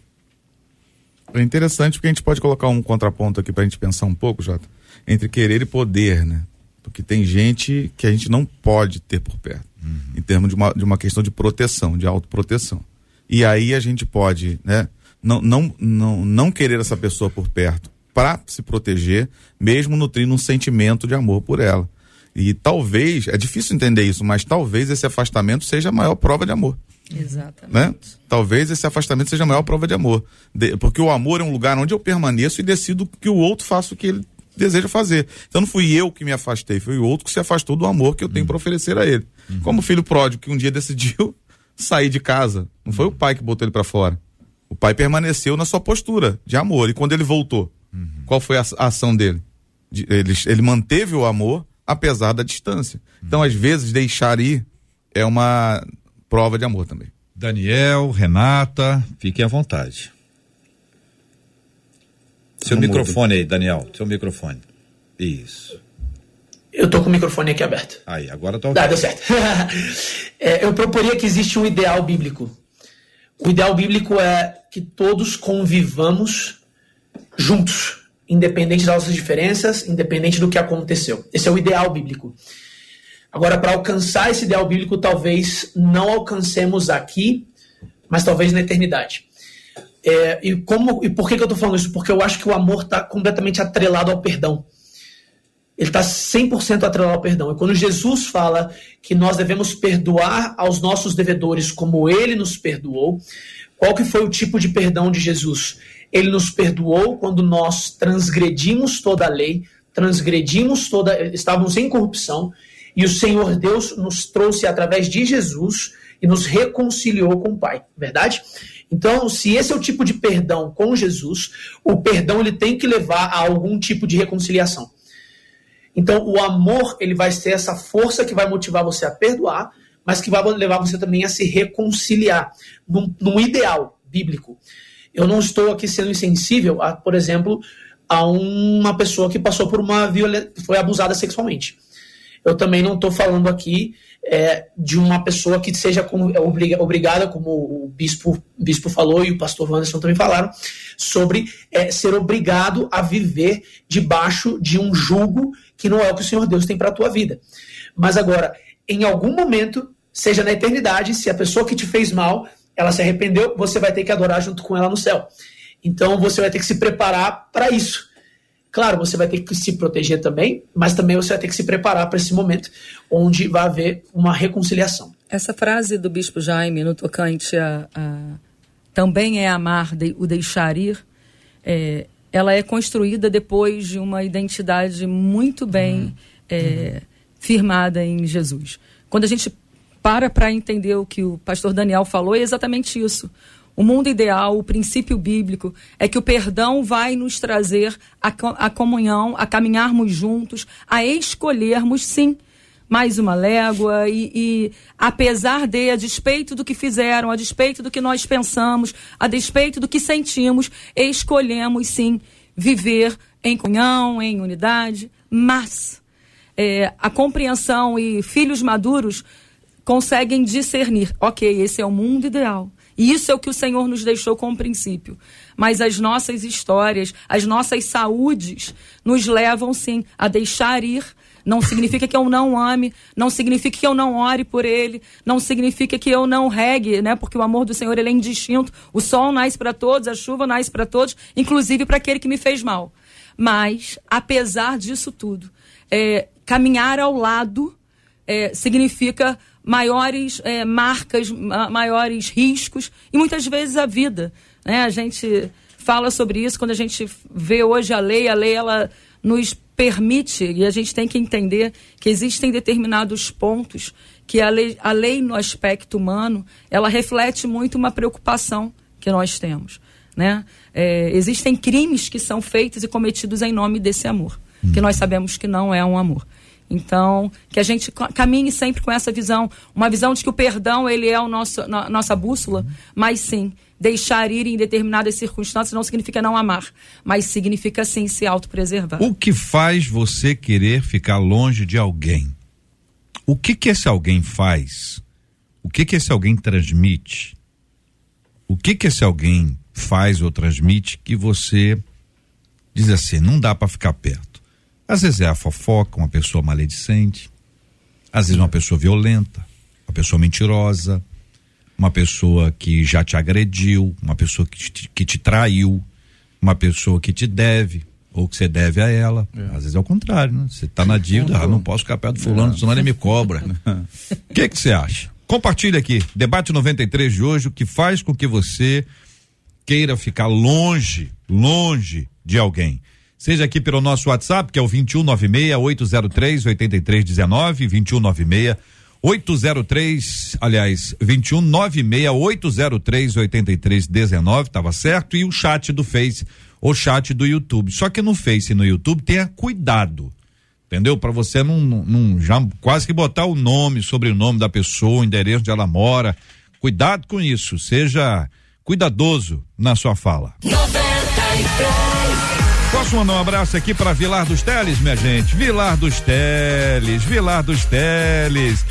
É interessante porque a gente pode colocar um contraponto aqui para a gente pensar um pouco, Jota, entre querer e poder, né? Porque tem gente que a gente não pode ter por perto, uhum. em termos de uma, de uma questão de proteção, de autoproteção. E aí a gente pode, né, não, não, não, não querer essa pessoa por perto para se proteger, mesmo nutrindo um sentimento de amor por ela. E talvez, é difícil entender isso, mas talvez esse afastamento seja a maior prova de amor. Exatamente. Né? Talvez esse afastamento seja a maior prova de amor. De, porque o amor é um lugar onde eu permaneço e decido que o outro faça o que ele deseja fazer. Então não fui eu que me afastei, foi o outro que se afastou do amor que eu tenho uhum. para oferecer a ele. Uhum. Como o filho pródigo que um dia decidiu sair de casa, não foi o pai que botou ele para fora. O pai permaneceu na sua postura de amor. E quando ele voltou, uhum. qual foi a, a ação dele? De, ele, ele manteve o amor apesar da distância. Então, às vezes, deixar ir é uma prova de amor também. Daniel, Renata, fiquem à vontade. Seu Não microfone muda. aí, Daniel. Seu microfone. Isso. Eu tô com o microfone aqui aberto. Aí, agora tá ok. Ah, deu certo. é, eu proporia que existe um ideal bíblico. O ideal bíblico é que todos convivamos juntos, independente das nossas diferenças, independente do que aconteceu. Esse é o ideal bíblico. Agora, para alcançar esse ideal bíblico, talvez não alcancemos aqui, mas talvez na eternidade. É, e, como, e por que, que eu estou falando isso? Porque eu acho que o amor está completamente atrelado ao perdão. Ele está 100% atrelado ao perdão. E quando Jesus fala que nós devemos perdoar aos nossos devedores como ele nos perdoou, qual que foi o tipo de perdão de Jesus? Ele nos perdoou quando nós transgredimos toda a lei, transgredimos toda, estávamos em corrupção, e o Senhor Deus nos trouxe através de Jesus e nos reconciliou com o Pai. Verdade? Então, se esse é o tipo de perdão com Jesus, o perdão ele tem que levar a algum tipo de reconciliação. Então, o amor ele vai ser essa força que vai motivar você a perdoar, mas que vai levar você também a se reconciliar num, num ideal bíblico. Eu não estou aqui sendo insensível a, por exemplo, a uma pessoa que passou por uma violência, foi abusada sexualmente. Eu também não estou falando aqui é, de uma pessoa que seja como, é, obriga, obrigada, como o bispo, bispo falou e o pastor Wanderson também falaram, sobre é, ser obrigado a viver debaixo de um jugo que não é o que o Senhor Deus tem para a tua vida. Mas agora, em algum momento, seja na eternidade, se a pessoa que te fez mal, ela se arrependeu, você vai ter que adorar junto com ela no céu. Então você vai ter que se preparar para isso. Claro, você vai ter que se proteger também, mas também você vai ter que se preparar para esse momento onde vai haver uma reconciliação. Essa frase do Bispo Jaime no tocante a, a também é amar de, o deixar ir, é, ela é construída depois de uma identidade muito bem uhum. É, firmada em Jesus. Quando a gente para para entender o que o pastor Daniel falou, é exatamente isso. O mundo ideal, o princípio bíblico, é que o perdão vai nos trazer a, a comunhão, a caminharmos juntos, a escolhermos, sim, mais uma légua e, e, apesar de, a despeito do que fizeram, a despeito do que nós pensamos, a despeito do que sentimos, escolhemos sim viver em comunhão, em unidade, mas é, a compreensão e filhos maduros conseguem discernir, ok, esse é o mundo ideal. E isso é o que o Senhor nos deixou como princípio. Mas as nossas histórias, as nossas saúdes, nos levam sim a deixar ir. Não significa que eu não ame, não significa que eu não ore por ele, não significa que eu não regue, né? Porque o amor do Senhor ele é indistinto. O sol nasce para todos, a chuva nasce para todos, inclusive para aquele que me fez mal. Mas, apesar disso tudo, é, caminhar ao lado é, significa maiores é, marcas, maiores riscos e muitas vezes a vida. Né? A gente fala sobre isso quando a gente vê hoje a lei, a lei ela nos permite e a gente tem que entender que existem determinados pontos que a lei, a lei no aspecto humano ela reflete muito uma preocupação que nós temos. Né? É, existem crimes que são feitos e cometidos em nome desse amor, hum. que nós sabemos que não é um amor. Então, que a gente caminhe sempre com essa visão, uma visão de que o perdão ele é o nosso, a nossa bússola, mas sim, deixar ir em determinadas circunstâncias não significa não amar, mas significa sim se autopreservar. O que faz você querer ficar longe de alguém? O que que esse alguém faz? O que que esse alguém transmite? O que que esse alguém faz ou transmite que você diz assim, não dá para ficar perto? Às vezes é a fofoca, uma pessoa maledicente, às vezes uma pessoa violenta, uma pessoa mentirosa, uma pessoa que já te agrediu, uma pessoa que te, que te traiu, uma pessoa que te deve, ou que você deve a ela. É. Às vezes é o contrário, né? Você tá na dívida, ah, não posso ficar perto do fulano, é. senão ele me cobra. O que que você acha? Compartilhe aqui, debate 93 de hoje, o que faz com que você queira ficar longe, longe de alguém seja aqui pelo nosso WhatsApp, que é o 2196 803 8319, 2196 803, aliás, 2196 803 8319, tava certo, e o chat do Face, o chat do YouTube. Só que no Face e no YouTube tenha cuidado. Entendeu? Para você não, não já quase que botar o nome, sobrenome da pessoa, o endereço onde ela mora. Cuidado com isso, seja cuidadoso na sua fala. 93 Posso mandar um abraço aqui para Vilar dos Teles, minha gente? Vilar dos Teles, Vilar dos Teles.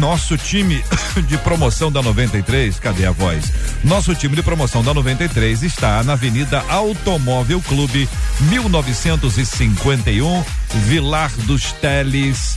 Nosso time de promoção da 93, cadê a voz? Nosso time de promoção da 93 está na Avenida Automóvel Clube, 1951, Vilar dos Teles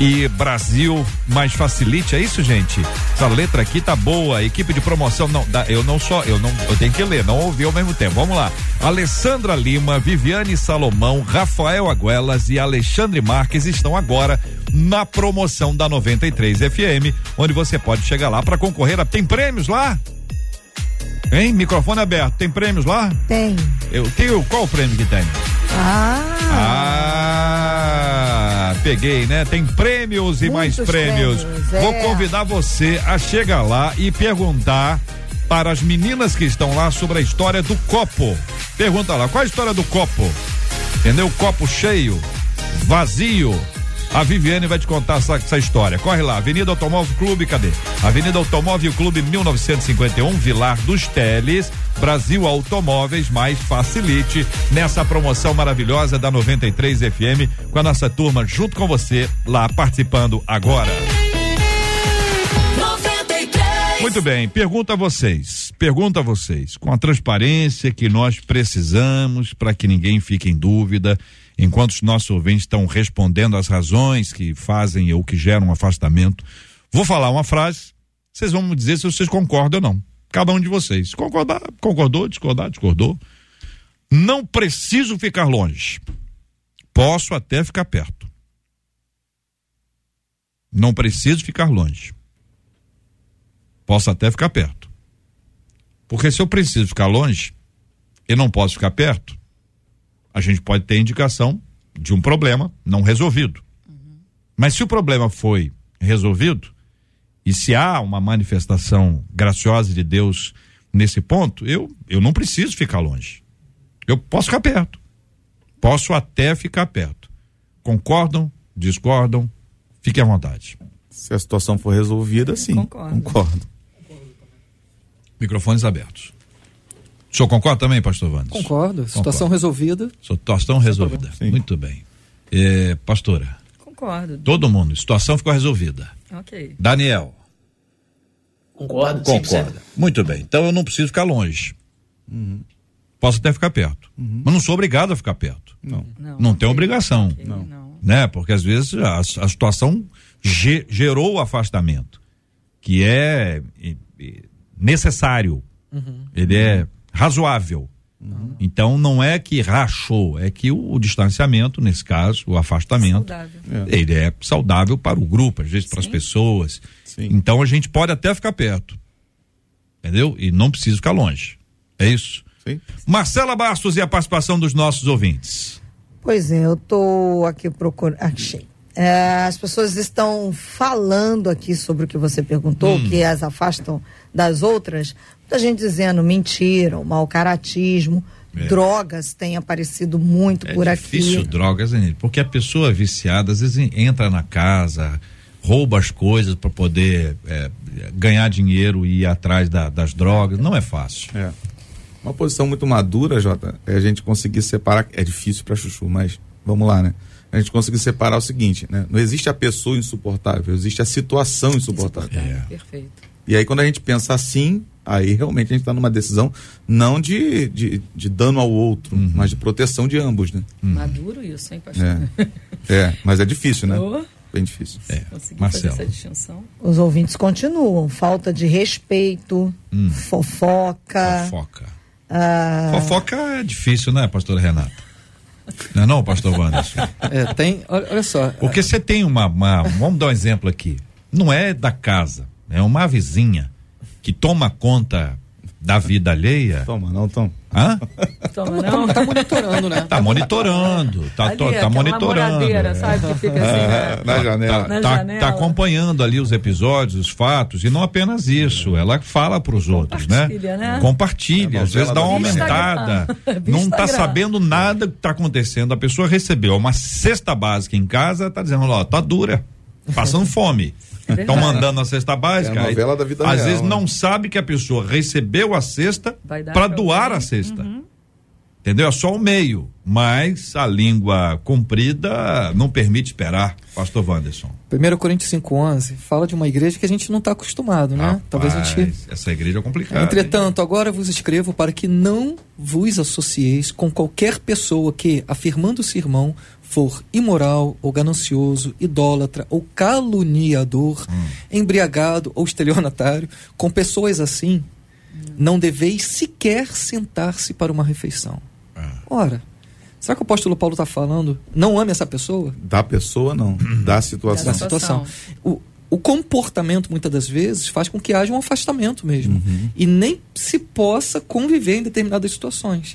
e Brasil mais facilite, é isso, gente? Essa letra aqui tá boa, equipe de promoção, não, eu não só, eu não, eu tenho que ler, não ouvi ao mesmo tempo, vamos lá. Alessandra Lima, Viviane Salomão, Rafael Aguelas e Alexandre Marques estão agora na promoção da 93 FM, onde você pode chegar lá para concorrer a, tem prêmios lá? Hein? Microfone aberto. Tem prêmios lá? Tem. Eu tenho. Qual o prêmio que tem? Ah. Ah, peguei, né? Tem prêmios e Muitos mais prêmios. prêmios é. Vou convidar você a chegar lá e perguntar para as meninas que estão lá sobre a história do copo. Pergunta lá, qual a história do copo? Entendeu? Copo cheio, vazio, A Viviane vai te contar essa, essa história. Corre lá, Avenida Automóvel Clube, cadê? Avenida Automóvel Clube 1951, Vilar dos Teles, Brasil Automóveis, mais facilite nessa promoção maravilhosa da 93 FM com a nossa turma junto com você lá participando agora. Muito bem, pergunta a vocês, pergunta a vocês, com a transparência que nós precisamos para que ninguém fique em dúvida, enquanto os nossos ouvintes estão respondendo as razões que fazem ou que geram um afastamento, vou falar uma frase, vocês vão me dizer se vocês concordam ou não. Cada um de vocês. Concordar, concordou, discordar, discordou. Não preciso ficar longe. Posso até ficar perto. Não preciso ficar longe posso até ficar perto. Porque se eu preciso ficar longe e não posso ficar perto, a gente pode ter indicação de um problema não resolvido. Uhum. Mas se o problema foi resolvido, e se há uma manifestação graciosa de Deus nesse ponto, eu, eu não preciso ficar longe. Eu posso ficar perto. Posso até ficar perto. Concordam? Discordam? Fique à vontade. Se a situação for resolvida, sim. Concordo. concordo. Microfones abertos. O senhor concorda também, pastor Vandes? Concordo. Situação concordo. resolvida. Situação resolvida. Muito bem. É, pastora. Concordo. Todo mundo. Situação ficou resolvida. Ok. Daniel. Concordo. Concorda. Muito bem. Então eu não preciso ficar longe. Uhum. Posso até ficar perto. Uhum. Mas não sou obrigado a ficar perto. Não. Não, não tem obrigação. Okay. Não. não. Né? Porque às vezes a, a situação ge, gerou o afastamento. Que é necessário. Uhum. Ele é razoável. Uhum. Então não é que rachou, é que o, o distanciamento, nesse caso, o afastamento, é. ele é saudável para o grupo, às vezes para as pessoas. Sim. Então a gente pode até ficar perto. Entendeu? E não precisa ficar longe. É isso? Sim. Marcela Bastos e a participação dos nossos ouvintes. Pois é, eu tô aqui procurando. Achei. É, as pessoas estão falando aqui sobre o que você perguntou, hum. que as afastam das outras. Muita gente dizendo mentira, o mau caratismo, é. drogas têm aparecido muito é por aqui. É difícil drogas, porque a pessoa viciada às vezes entra na casa, rouba as coisas para poder é, ganhar dinheiro e ir atrás da, das drogas. Não é fácil. É. Uma posição muito madura, Jota, é a gente conseguir separar. É difícil para Chuchu, mas vamos lá, né? a gente conseguir separar o seguinte, né? Não existe a pessoa insuportável, existe a situação insuportável. É. Perfeito. E aí quando a gente pensa assim, aí realmente a gente está numa decisão não de, de, de, dano ao outro, uhum. mas de proteção de ambos, né? Uhum. Maduro isso, hein, pastor? É, é mas é difícil, né? Oh. Bem difícil. É. Marcelo. Os ouvintes continuam. Falta de respeito, hum. fofoca. Fofoca. Ah... Fofoca é difícil, né, pastor Renata? Não é não, pastor Wanderson? É, tem, olha só. Porque você tem uma, uma, vamos dar um exemplo aqui, não é da casa, é uma vizinha que toma conta da vida alheia. Toma, não, toma. Hã? Toma, não. Tá, tá monitorando, né? Tá monitorando, tá, ali, tá monitorando. sabe, que fica assim, né? Na janela. Tá, tá, tá, acompanhando ali os episódios, os fatos, e não apenas isso, ela fala para os outros, né? né? Compartilha, às vezes dá uma aumentada. Não tá sabendo nada que tá acontecendo. A pessoa recebeu uma cesta básica em casa, tá dizendo, ó, tá dura, passando fome. Estão é mandando a cesta básica. É a novela da vida Às real, vezes né? não sabe que a pessoa recebeu a cesta para doar a cesta. Uhum. Entendeu? É só o meio. Mas a língua comprida não permite esperar, Pastor Wanderson. 1 Coríntios 5,11 fala de uma igreja que a gente não está acostumado, né? Rapaz, Talvez a gente. Essa igreja é complicada. Entretanto, hein? agora vos escrevo para que não vos associeis com qualquer pessoa que, afirmando-se irmão, for imoral ou ganancioso, idólatra ou caluniador, hum. embriagado ou estelionatário, com pessoas assim, não deveis sequer sentar-se para uma refeição. Ah. Ora, será que o apóstolo Paulo está falando, não ame essa pessoa? Da pessoa, não. Da situação. Da situação. O, o comportamento, muitas das vezes, faz com que haja um afastamento mesmo. Uhum. E nem se possa conviver em determinadas situações.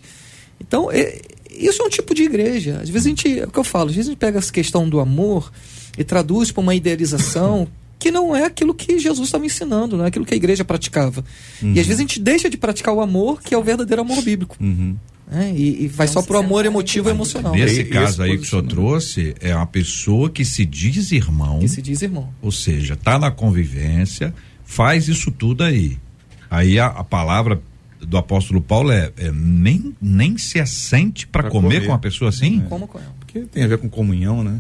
Então, é, isso é um tipo de igreja. Às vezes a gente, é o que eu falo, às vezes a gente pega essa questão do amor e traduz para uma idealização que não é aquilo que Jesus estava ensinando, não é aquilo que a igreja praticava. Uhum. E às vezes a gente deixa de praticar o amor, que é o verdadeiro amor bíblico. Uhum. Né? E, e, vai Então, só pro amor emotivo e é emocional. Nesse Esse caso aí que o senhor trouxe, é uma pessoa que se diz irmão, Que se diz irmão. ou seja, tá na convivência, faz isso tudo aí. Aí a, a palavra do apóstolo Paulo é, é nem, nem se assente para comer, comer. com uma pessoa assim? Como com ela. Porque tem a ver com comunhão, né?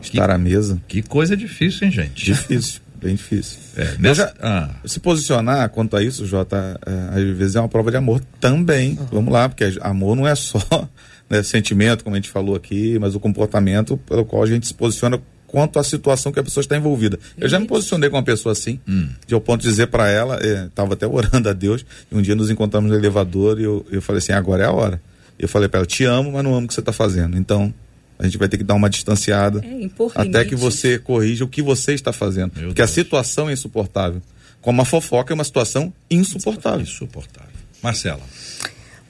Estar à mesa. Que coisa difícil, hein, gente? Difícil, bem difícil. É, nessa- já- ah, Se posicionar quanto a isso, Jota, é, às vezes é uma prova de amor também. Vamos lá, porque amor não é só né, sentimento, como a gente falou aqui, mas o comportamento pelo qual a gente se posiciona quanto à situação que a pessoa está envolvida. Eu já me posicionei com uma pessoa assim, de ao ponto de dizer para ela, estava até orando a Deus, e um dia nos encontramos no elevador e eu, eu falei assim: agora é a hora. Eu falei para ela: te amo, mas não amo o que você está fazendo. Então. A gente vai ter que dar uma distanciada É, até que você corrija o que você está fazendo. Meu porque a Deus. situação é insuportável. Como a fofoca é uma situação insuportável. insuportável. Marcela.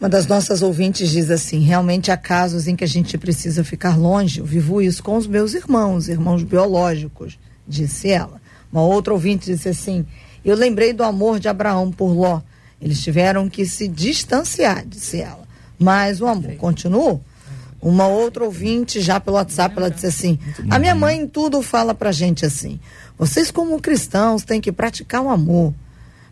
Uma das nossas ouvintes diz assim: realmente há casos em que a gente precisa ficar longe. Eu vivo isso com os meus irmãos, irmãos biológicos, disse ela. Uma outra ouvinte disse assim: eu lembrei do amor de Abraão por Ló. Eles tiveram que se distanciar, disse ela. Mas o amor continuou. Uma outra ouvinte, já pelo WhatsApp, ela disse assim: a minha mãe em tudo fala pra gente assim: vocês, como cristãos, têm que praticar o amor.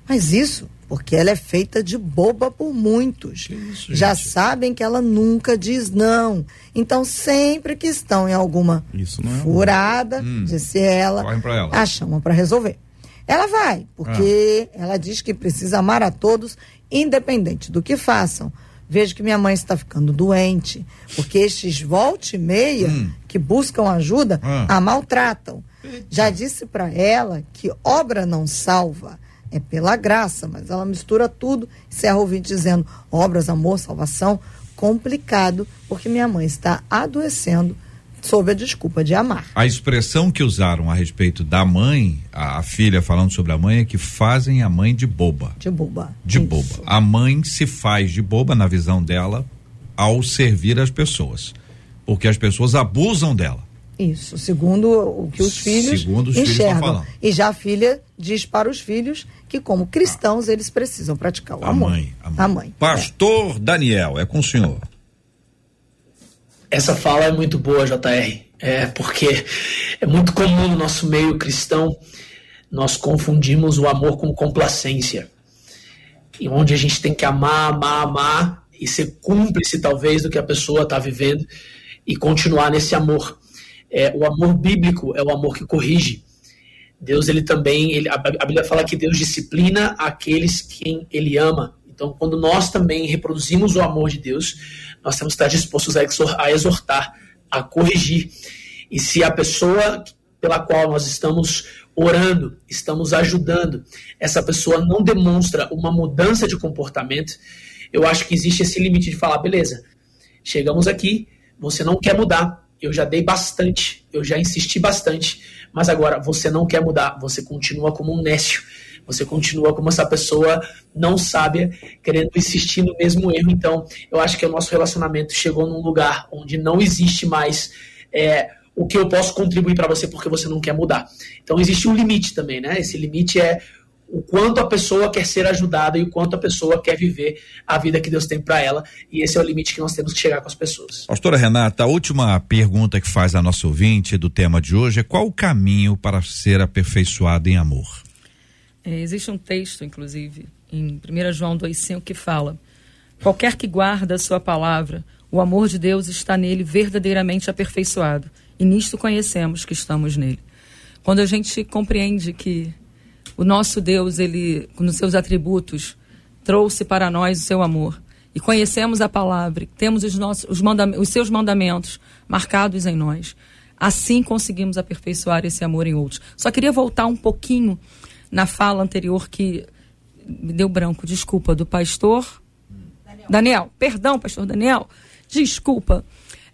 Mas isso porque ela é feita de boba por muitos. Já sabem que ela nunca diz não. Então, sempre que estão em alguma Isso é furada, disse ela, ela. a chamam para resolver. Ela vai, porque ela diz que precisa amar a todos, independente do que façam. Vejo que minha mãe está ficando doente, porque estes volte e meia que buscam ajuda Ah. a maltratam. Já disse para ela que obra não salva, é pela graça, mas ela mistura tudo. Encerra o ouvinte dizendo: obras, amor, salvação. Complicado, porque minha mãe está adoecendo sob a desculpa de amar. A expressão que usaram a respeito da mãe, a, a filha falando sobre a mãe, é que fazem a mãe de boba. De boba. De Isso. boba. A mãe se faz de boba, na visão dela, ao servir as pessoas. Porque as pessoas abusam dela. Isso, segundo o que os filhos Segundo os filhos enxergam. falando. e já a filha diz para os filhos que, como cristãos, eles precisam praticar o A amor. mãe. A mãe. A mãe. Pastor Daniel, é com o senhor. Essa fala é muito boa, JR. É porque é muito comum no nosso meio cristão nós confundimos o amor com complacência. E onde a gente tem que amar, amar, amar e ser cúmplice, talvez, do que a pessoa está vivendo e continuar nesse amor. É, o amor bíblico é o amor que corrige. Deus, ele também, ele, a, Bíblia fala que Deus disciplina aqueles quem ele ama. Então, quando nós também reproduzimos o amor de Deus, nós temos que estar dispostos a exortar, a corrigir. E se a pessoa pela qual nós estamos orando, estamos ajudando, essa pessoa não demonstra uma mudança de comportamento, eu acho que existe esse limite de falar, beleza, chegamos aqui, você não quer mudar, eu já dei bastante, eu já insisti bastante, mas agora você não quer mudar, você continua como um nécio, você continua como essa pessoa não sábia, querendo insistir no mesmo erro. Então, eu acho que o nosso relacionamento chegou num lugar onde não existe mais é, o que eu posso contribuir para você porque você não quer mudar. Então, existe um limite também, né? Esse limite é o quanto a pessoa quer ser ajudada e o quanto a pessoa quer viver a vida que Deus tem para ela. E esse é o limite que nós temos que chegar com as pessoas. Pastora Renata, a última pergunta que faz a nossa ouvinte do tema de hoje é qual o caminho para ser aperfeiçoado em amor? É, existe um texto, inclusive, em 1 João 2,5 que fala: Qualquer que guarda a sua palavra, o amor de Deus está nele verdadeiramente aperfeiçoado. E nisto conhecemos que estamos nele. Quando a gente compreende que o nosso Deus, ele, nos seus atributos, trouxe para nós o seu amor, e conhecemos a palavra, temos os, nossos, os, os seus mandamentos marcados em nós, assim conseguimos aperfeiçoar esse amor em outros. Só queria voltar um pouquinho na fala anterior que me deu branco, desculpa, do pastor Daniel. Daniel perdão, pastor Daniel, desculpa.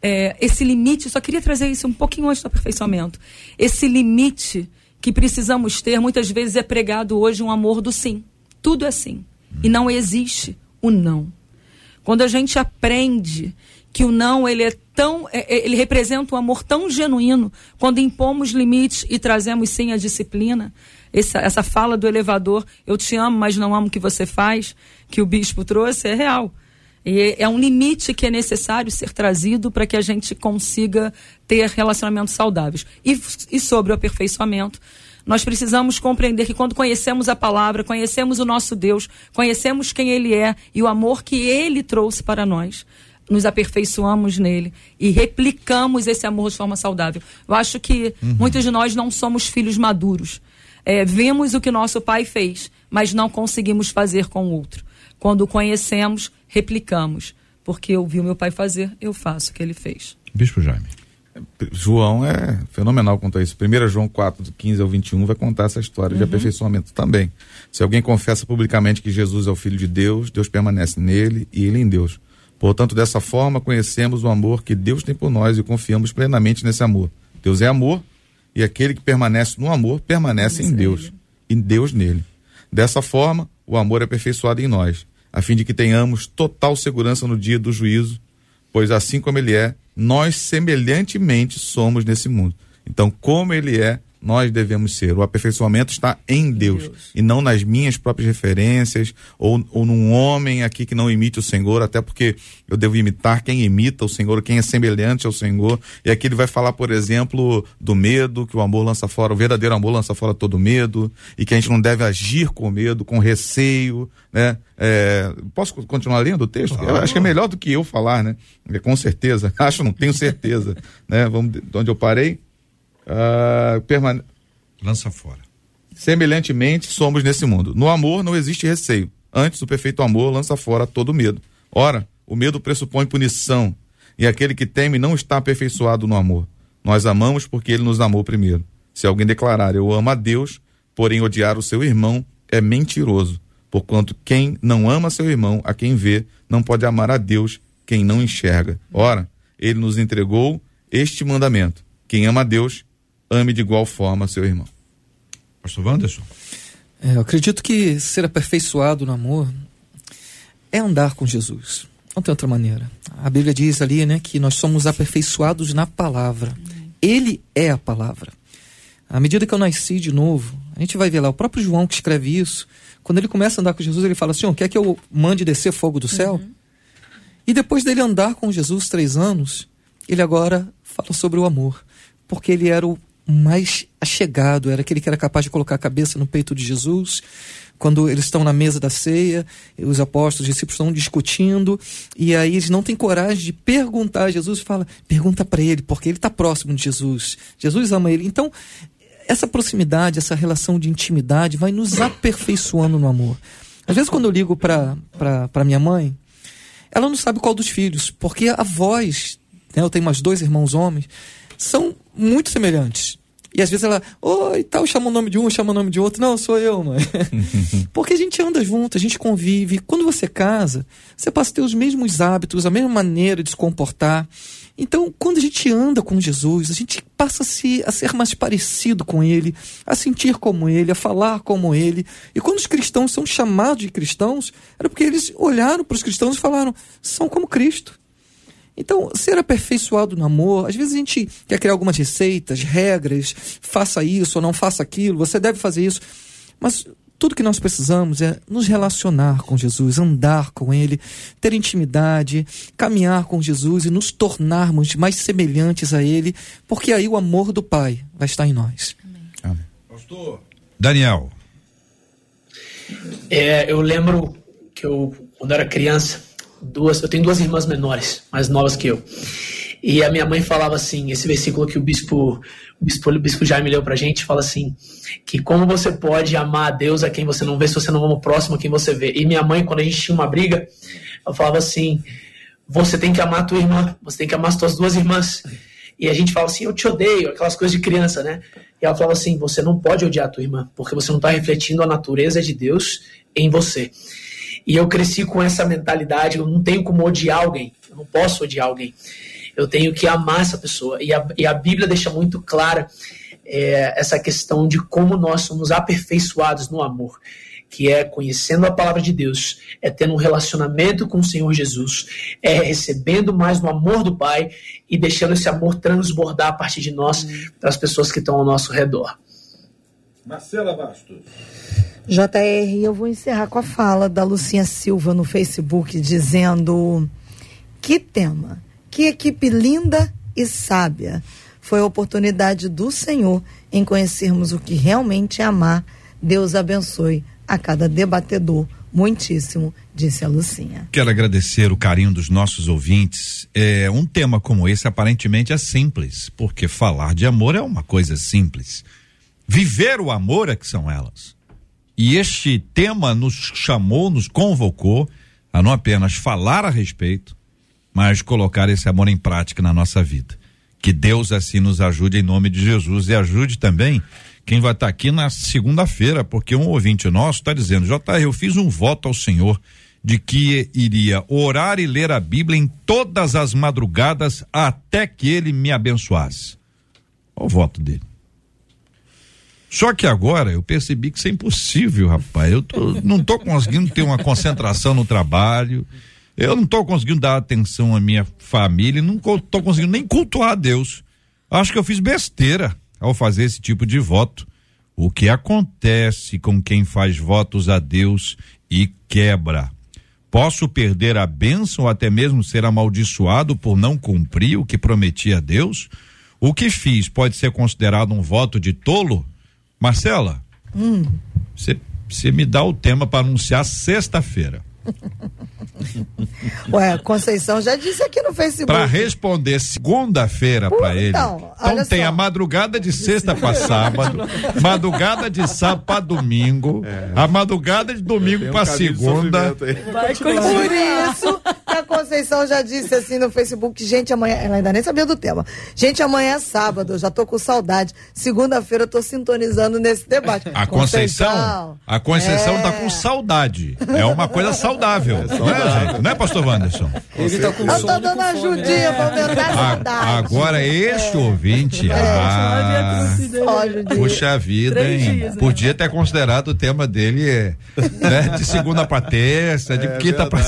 É, esse limite, só queria trazer isso um pouquinho antes do aperfeiçoamento. Esse limite que precisamos ter, muitas vezes é pregado hoje um amor do sim. Tudo é sim. E não existe o não. Quando a gente aprende que o não ele é tão ele representa um amor tão genuíno quando impomos limites e trazemos sim a disciplina essa, essa fala do elevador eu te amo mas não amo o que você faz que o bispo trouxe é real E é um limite que é necessário ser trazido para que a gente consiga ter relacionamentos saudáveis. E, e sobre o aperfeiçoamento, nós precisamos compreender que quando conhecemos a palavra, conhecemos o nosso Deus, conhecemos quem Ele é e o amor que Ele trouxe para nós, nos aperfeiçoamos nele e replicamos esse amor de forma saudável. Eu acho que uhum. muitos de nós não somos filhos maduros. É, vemos o que nosso pai fez, mas não conseguimos fazer com o outro. Quando o conhecemos, replicamos. Porque eu vi o meu pai fazer, eu faço o que ele fez. Bispo Jaime. João é fenomenal quanto a isso. 1 João 4, do 15 ao 21, vai contar essa história uhum. de aperfeiçoamento também. Se alguém confessa publicamente que Jesus é o Filho de Deus, Deus permanece nele e ele em Deus. Portanto, dessa forma, conhecemos o amor que Deus tem por nós e confiamos plenamente nesse amor. Deus é amor e aquele que permanece no amor permanece em Deus, e Deus nele. Dessa forma, o amor é aperfeiçoado em nós a fim de que tenhamos total segurança no dia do juízo, pois assim como ele é, nós semelhantemente somos nesse mundo. Então, como ele é, nós devemos ser. O aperfeiçoamento está em Deus, Deus, e não nas minhas próprias referências ou, ou num homem aqui que não imite o Senhor, até porque eu devo imitar quem imita o Senhor, quem é semelhante ao Senhor. E aqui ele vai falar, por exemplo, do medo, que o amor lança fora, o verdadeiro amor lança fora todo medo, e que a gente não deve agir com medo, com receio, né? É, posso continuar lendo o texto? Eu acho que é melhor do que eu falar, né? É, com certeza. Acho, não tenho certeza. né? Vamos de onde eu parei. Uh, permane... Lança fora. Semelhantemente, somos nesse mundo. No amor não existe receio. Antes, o perfeito amor lança fora todo medo. Ora, o medo pressupõe punição, e aquele que teme não está aperfeiçoado no amor. Nós amamos porque ele nos amou primeiro. Se alguém declarar eu amo a Deus, porém odiar o seu irmão, é mentiroso. Porquanto quem não ama seu irmão, a quem vê, não pode amar a Deus, quem não enxerga. Ora, ele nos entregou este mandamento: quem ama a Deus, ame de igual forma seu irmão. Pastor Wanderson. É, eu acredito que ser aperfeiçoado no amor é andar com Jesus. Não tem outra maneira. A Bíblia diz ali, né, que nós somos aperfeiçoados na palavra. Ele é a palavra. À medida que eu nasci de novo, a gente vai ver lá, o próprio João que escreve isso, quando ele começa a andar com Jesus, ele fala assim: quer que eu mande descer fogo do céu? Uhum. E depois dele andar com Jesus três anos, ele agora fala sobre o amor, porque ele era o mais achegado, era aquele que era capaz de colocar a cabeça no peito de Jesus. Quando eles estão na mesa da ceia, os apóstolos, os discípulos estão discutindo, e aí eles não têm coragem de perguntar a Jesus, fala, pergunta para ele, porque ele está próximo de Jesus. Jesus ama ele. Então, essa proximidade, essa relação de intimidade vai nos aperfeiçoando no amor. Às vezes, quando eu ligo para minha mãe, ela não sabe qual dos filhos, porque a voz, né, eu tenho mais dois irmãos homens, são muito semelhantes. E às vezes ela, oi, tal, chama o nome de um, chama o nome de outro. Não, sou eu, mãe. Porque a gente anda junto, a gente convive. Quando você casa, você passa a ter os mesmos hábitos, a mesma maneira de se comportar. Então, quando a gente anda com Jesus, a gente passa a, se, a ser mais parecido com Ele, a sentir como Ele, a falar como Ele. E quando os cristãos são chamados de cristãos, era porque eles olharam para os cristãos e falaram: são como Cristo. Então, ser aperfeiçoado no amor, às vezes a gente quer criar algumas receitas, regras, faça isso ou não faça aquilo, você deve fazer isso. Mas tudo que nós precisamos é nos relacionar com Jesus, andar com Ele, ter intimidade, caminhar com Jesus e nos tornarmos mais semelhantes a Ele, porque aí o amor do Pai vai estar em nós. Amém. Pastor Daniel. É, eu lembro que eu, quando era criança, duas, eu tenho duas irmãs menores, mais novas que eu. E a minha mãe falava assim, esse versículo que o bispo, o bispo, o bispo Jaime leu pra gente, fala assim, que como você pode amar a Deus a quem você não vê, se você não ama o próximo a quem você vê. E minha mãe, quando a gente tinha uma briga, ela falava assim, você tem que amar a tua irmã, você tem que amar as tuas duas irmãs. E a gente fala assim, eu te odeio, aquelas coisas de criança, né? E ela falava assim, você não pode odiar a tua irmã, porque você não está refletindo a natureza de Deus em você. E eu cresci com essa mentalidade, eu não tenho como odiar alguém, eu não posso odiar alguém. Eu tenho que amar essa pessoa. E a, e a Bíblia deixa muito clara é, essa questão de como nós somos aperfeiçoados no amor que é conhecendo a palavra de Deus, é tendo um relacionamento com o Senhor Jesus, é recebendo mais do amor do Pai e deixando esse amor transbordar a partir de nós para as pessoas que estão ao nosso redor. Marcela Bastos. JR, eu vou encerrar com a fala da Lucinha Silva no Facebook dizendo: Que tema, que equipe linda e sábia. Foi a oportunidade do Senhor em conhecermos o que realmente é amar. Deus abençoe a cada debatedor. Muitíssimo, disse a Lucinha. Quero agradecer o carinho dos nossos ouvintes. É, um tema como esse aparentemente é simples, porque falar de amor é uma coisa simples. Viver o amor é que são elas. E este tema nos chamou, nos convocou a não apenas falar a respeito, mas colocar esse amor em prática na nossa vida. Que Deus assim nos ajude em nome de Jesus e ajude também quem vai estar aqui na segunda-feira, porque um ouvinte nosso está dizendo: JR, eu fiz um voto ao Senhor de que iria orar e ler a Bíblia em todas as madrugadas até que ele me abençoasse. Olha o voto dele. Só que agora eu percebi que isso é impossível, rapaz. Eu tô, não estou conseguindo ter uma concentração no trabalho. Eu não estou conseguindo dar atenção à minha família, não estou conseguindo nem cultuar a Deus. Acho que eu fiz besteira ao fazer esse tipo de voto. O que acontece com quem faz votos a Deus e quebra? Posso perder a bênção ou até mesmo ser amaldiçoado por não cumprir o que prometi a Deus? O que fiz pode ser considerado um voto de tolo? Marcela, você hum. me dá o tema para anunciar sexta-feira. Ué, Conceição já disse aqui no Facebook. Para responder segunda-feira para ele. Então, então tem só. a madrugada de sexta para sábado, madrugada de sábado para domingo, é. a madrugada de domingo um para segunda. Vai Por isso a Conceição já disse assim no Facebook, gente, amanhã, ela ainda nem sabia do tema. Gente, amanhã é sábado, eu já tô com saudade. Segunda-feira eu tô sintonizando nesse debate. A Conceição, Conceição a Conceição é... tá com saudade. É uma coisa saudável, é não é, gente? Não é, pastor Wanderson? Ele tá com Eu tô dando ajudinha pra aumentar a saudade. Agora este é. ouvinte, é. ah, puxa vida, hein? Dias, né? Podia ter considerado o tema dele é, né? de segunda pra terça, de é, quinta pra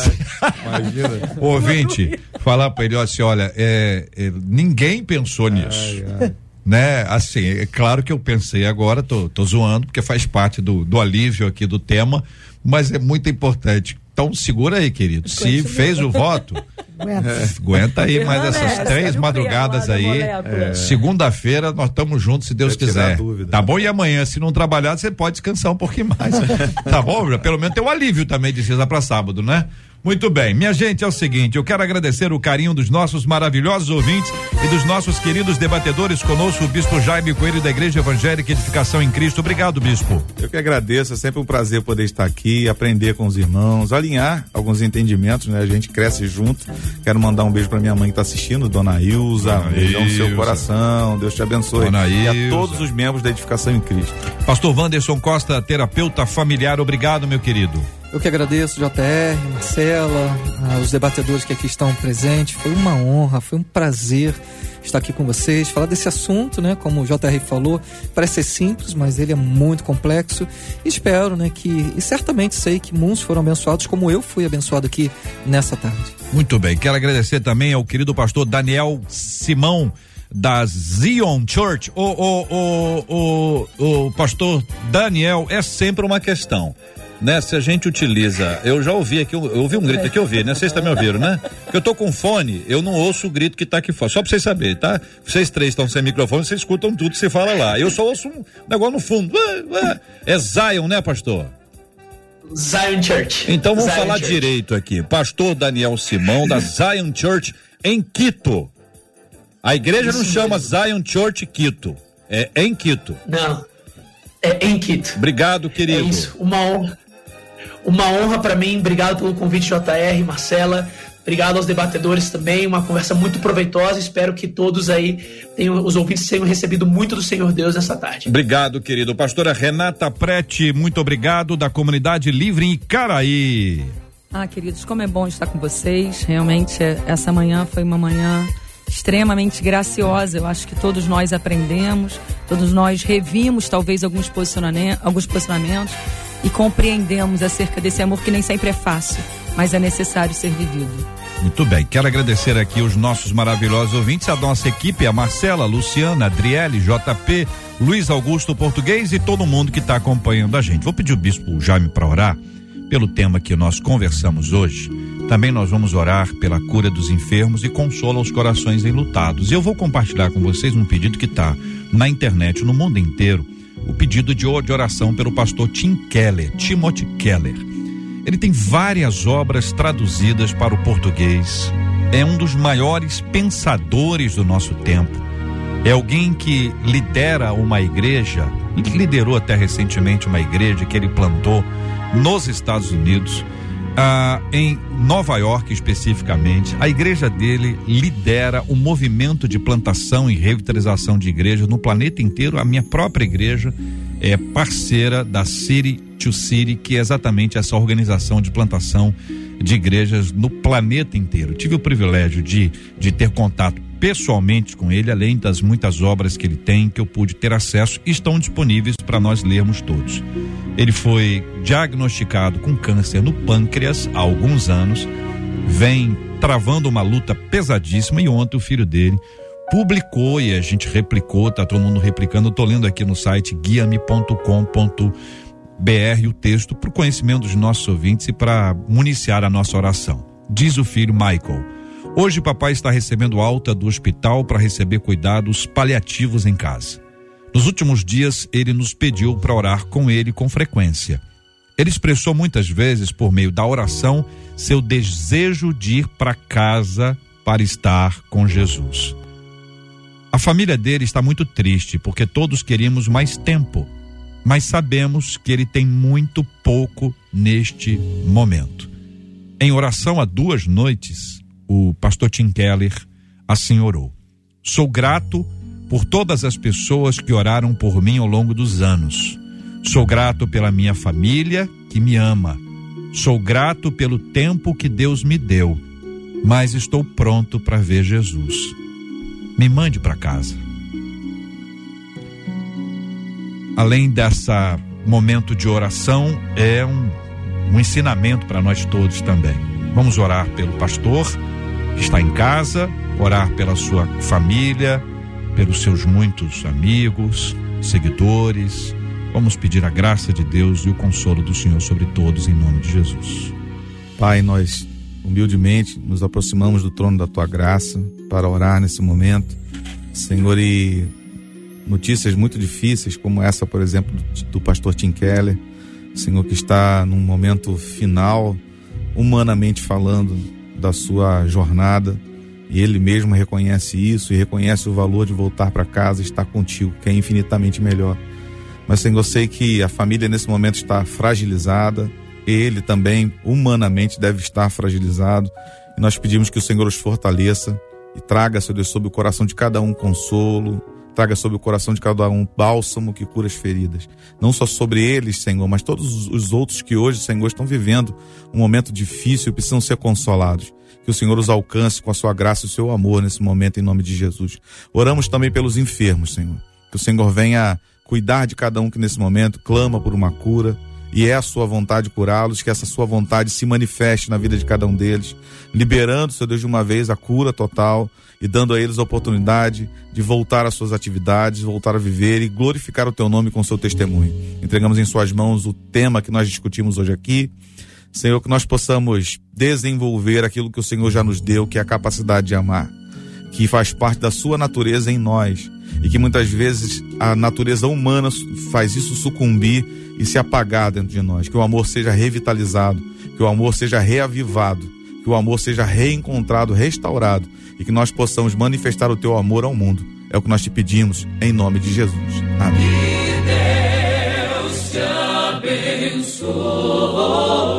Imagina. Ouvinte, falar para ele assim, olha, é, é, ninguém pensou nisso. Ai, ai. Né, assim, é claro que eu pensei agora, tô, tô zoando, porque faz parte do, do alívio aqui do tema, mas é muito importante. Então segura aí, querido. Se fez o voto, aguenta, é, aguenta aí mais essas três madrugadas aí. É. Segunda-feira nós estamos juntos, se Deus quiser. Dúvida, tá bom? E amanhã, se não trabalhar, você pode descansar um pouquinho mais. tá bom? Pelo menos tem um alívio também de sexta para sábado, né? Muito bem, minha gente, é o seguinte, eu quero agradecer o carinho dos nossos maravilhosos ouvintes e dos nossos queridos debatedores conosco, o Bispo Jaime Coelho da Igreja Evangélica Edificação em Cristo. Obrigado, Bispo. Eu que agradeço, é sempre um prazer poder estar aqui, aprender com os irmãos, alinhar alguns entendimentos, né? A gente cresce junto. Quero mandar um beijo para minha mãe que está assistindo, Dona Ilza, Dona um beijão no seu coração, Deus te abençoe. Dona e a todos os membros da Edificação em Cristo. Pastor Wanderson Costa, terapeuta familiar, obrigado, meu querido. Eu que agradeço, JR, Marcela, ah, os debatedores que aqui estão presentes. Foi uma honra, foi um prazer estar aqui com vocês, falar desse assunto, né? Como o JR falou, parece ser simples, mas ele é muito complexo. Espero, né, que e certamente sei que muitos foram abençoados como eu fui abençoado aqui nessa tarde. Muito bem. Quero agradecer também ao querido pastor Daniel Simão da Zion Church. O, o, o, o, pastor Daniel é sempre uma questão né? Se a gente utiliza, eu já ouvi aqui, eu ouvi um grito aqui, eu ouvi, né? Vocês também ouviram, né? Eu tô com fone, eu não ouço o grito que tá aqui fora, só pra vocês saberem, tá? Vocês três estão sem microfone, vocês escutam tudo que se fala lá. Eu só ouço um negócio no fundo. É Zion, né, pastor? Zion Church. Então vamos Zion falar Church. direito aqui. Pastor Daniel Simão, da Zion Church em Quito. A igreja Isso não chama mesmo. Zion Church Quito, é em Quito. Não, é em Quito. Obrigado, querido. É isso, uma honra uma honra para mim. Obrigado pelo convite, JR, Marcela. Obrigado aos debatedores também. Uma conversa muito proveitosa. Espero que todos aí, tenham, os ouvintes, tenham recebido muito do Senhor Deus nessa tarde. Obrigado, querido. Pastora Renata Prete, muito obrigado, da Comunidade Livre em Icaraí. Ah, queridos, como é bom estar com vocês. Realmente, essa manhã foi uma manhã extremamente graciosa. Eu acho que todos nós aprendemos, todos nós revimos talvez alguns posicionamentos, alguns posicionamentos e compreendemos acerca desse amor que nem sempre é fácil, mas é necessário ser vivido. Muito bem, quero agradecer aqui os nossos maravilhosos ouvintes, a nossa equipe, a Marcela, Luciana, Adriele, JP, Luiz Augusto Português e todo mundo que está acompanhando a gente. Vou pedir o bispo Jaime para orar pelo tema que nós conversamos hoje. Também nós vamos orar pela cura dos enfermos e consola os corações enlutados. Eu vou compartilhar com vocês um pedido que está na internet, no mundo inteiro, o pedido de oração pelo pastor Tim Keller, Timothy Keller. Ele tem várias obras traduzidas para o português. É um dos maiores pensadores do nosso tempo. É alguém que lidera uma igreja, liderou até recentemente uma igreja que ele plantou nos Estados Unidos ah, em Nova York especificamente, a igreja dele lidera o movimento de plantação e revitalização de igrejas no planeta inteiro. A minha própria igreja é parceira da City to City, que é exatamente essa organização de plantação de igrejas no planeta inteiro. Tive o privilégio de, de ter contato pessoalmente com ele, além das muitas obras que ele tem, que eu pude ter acesso, estão disponíveis para nós lermos todos. Ele foi diagnosticado com câncer no pâncreas há alguns anos, vem travando uma luta pesadíssima e ontem o filho dele publicou e a gente replicou, tá todo mundo replicando. Eu tô lendo aqui no site guiame.com.br o texto para o conhecimento dos nossos ouvintes e para municiar a nossa oração. Diz o filho Michael. Hoje, papai está recebendo alta do hospital para receber cuidados paliativos em casa. Nos últimos dias, ele nos pediu para orar com ele com frequência. Ele expressou muitas vezes, por meio da oração, seu desejo de ir para casa para estar com Jesus. A família dele está muito triste porque todos queríamos mais tempo, mas sabemos que ele tem muito pouco neste momento. Em oração há duas noites, o pastor Tim Keller assim orou. Sou grato por todas as pessoas que oraram por mim ao longo dos anos. Sou grato pela minha família que me ama. Sou grato pelo tempo que Deus me deu, mas estou pronto para ver Jesus. Me mande para casa. Além dessa momento de oração, é um, um ensinamento para nós todos também. Vamos orar pelo pastor está em casa, orar pela sua família, pelos seus muitos amigos, seguidores. Vamos pedir a graça de Deus e o consolo do Senhor sobre todos, em nome de Jesus. Pai, nós humildemente nos aproximamos do trono da tua graça para orar nesse momento. Senhor, e notícias muito difíceis, como essa, por exemplo, do pastor Tim Keller, Senhor, que está num momento final, humanamente falando, da sua jornada e ele mesmo reconhece isso e reconhece o valor de voltar para casa e estar contigo, que é infinitamente melhor. Mas Senhor, eu sei que a família nesse momento está fragilizada, ele também humanamente deve estar fragilizado. E nós pedimos que o Senhor os fortaleça e traga, Senhor Deus, sobre o coração de cada um consolo, traga sobre o coração de cada um bálsamo que cura as feridas. Não só sobre eles, Senhor, mas todos os outros que hoje, Senhor, estão vivendo um momento difícil e precisam ser consolados. Que o Senhor os alcance com a sua graça e o seu amor nesse momento, em nome de Jesus. Oramos também pelos enfermos, Senhor. Que o Senhor venha cuidar de cada um que nesse momento clama por uma cura e é a sua vontade curá-los, que essa sua vontade se manifeste na vida de cada um deles, liberando, Senhor Deus, de uma vez a cura total e dando a eles a oportunidade de voltar às suas atividades, voltar a viver e glorificar o teu nome com o seu testemunho. Entregamos em suas mãos o tema que nós discutimos hoje aqui. Senhor, que nós possamos desenvolver aquilo que o Senhor já nos deu, que é a capacidade de amar, que faz parte da sua natureza em nós e que muitas vezes a natureza humana faz isso sucumbir e se apagar dentro de nós. Que o amor seja revitalizado, que o amor seja reavivado, que o amor seja reencontrado, restaurado e que nós possamos manifestar o teu amor ao mundo. É o que nós te pedimos em nome de Jesus. Amém. Que Deus te abençoe.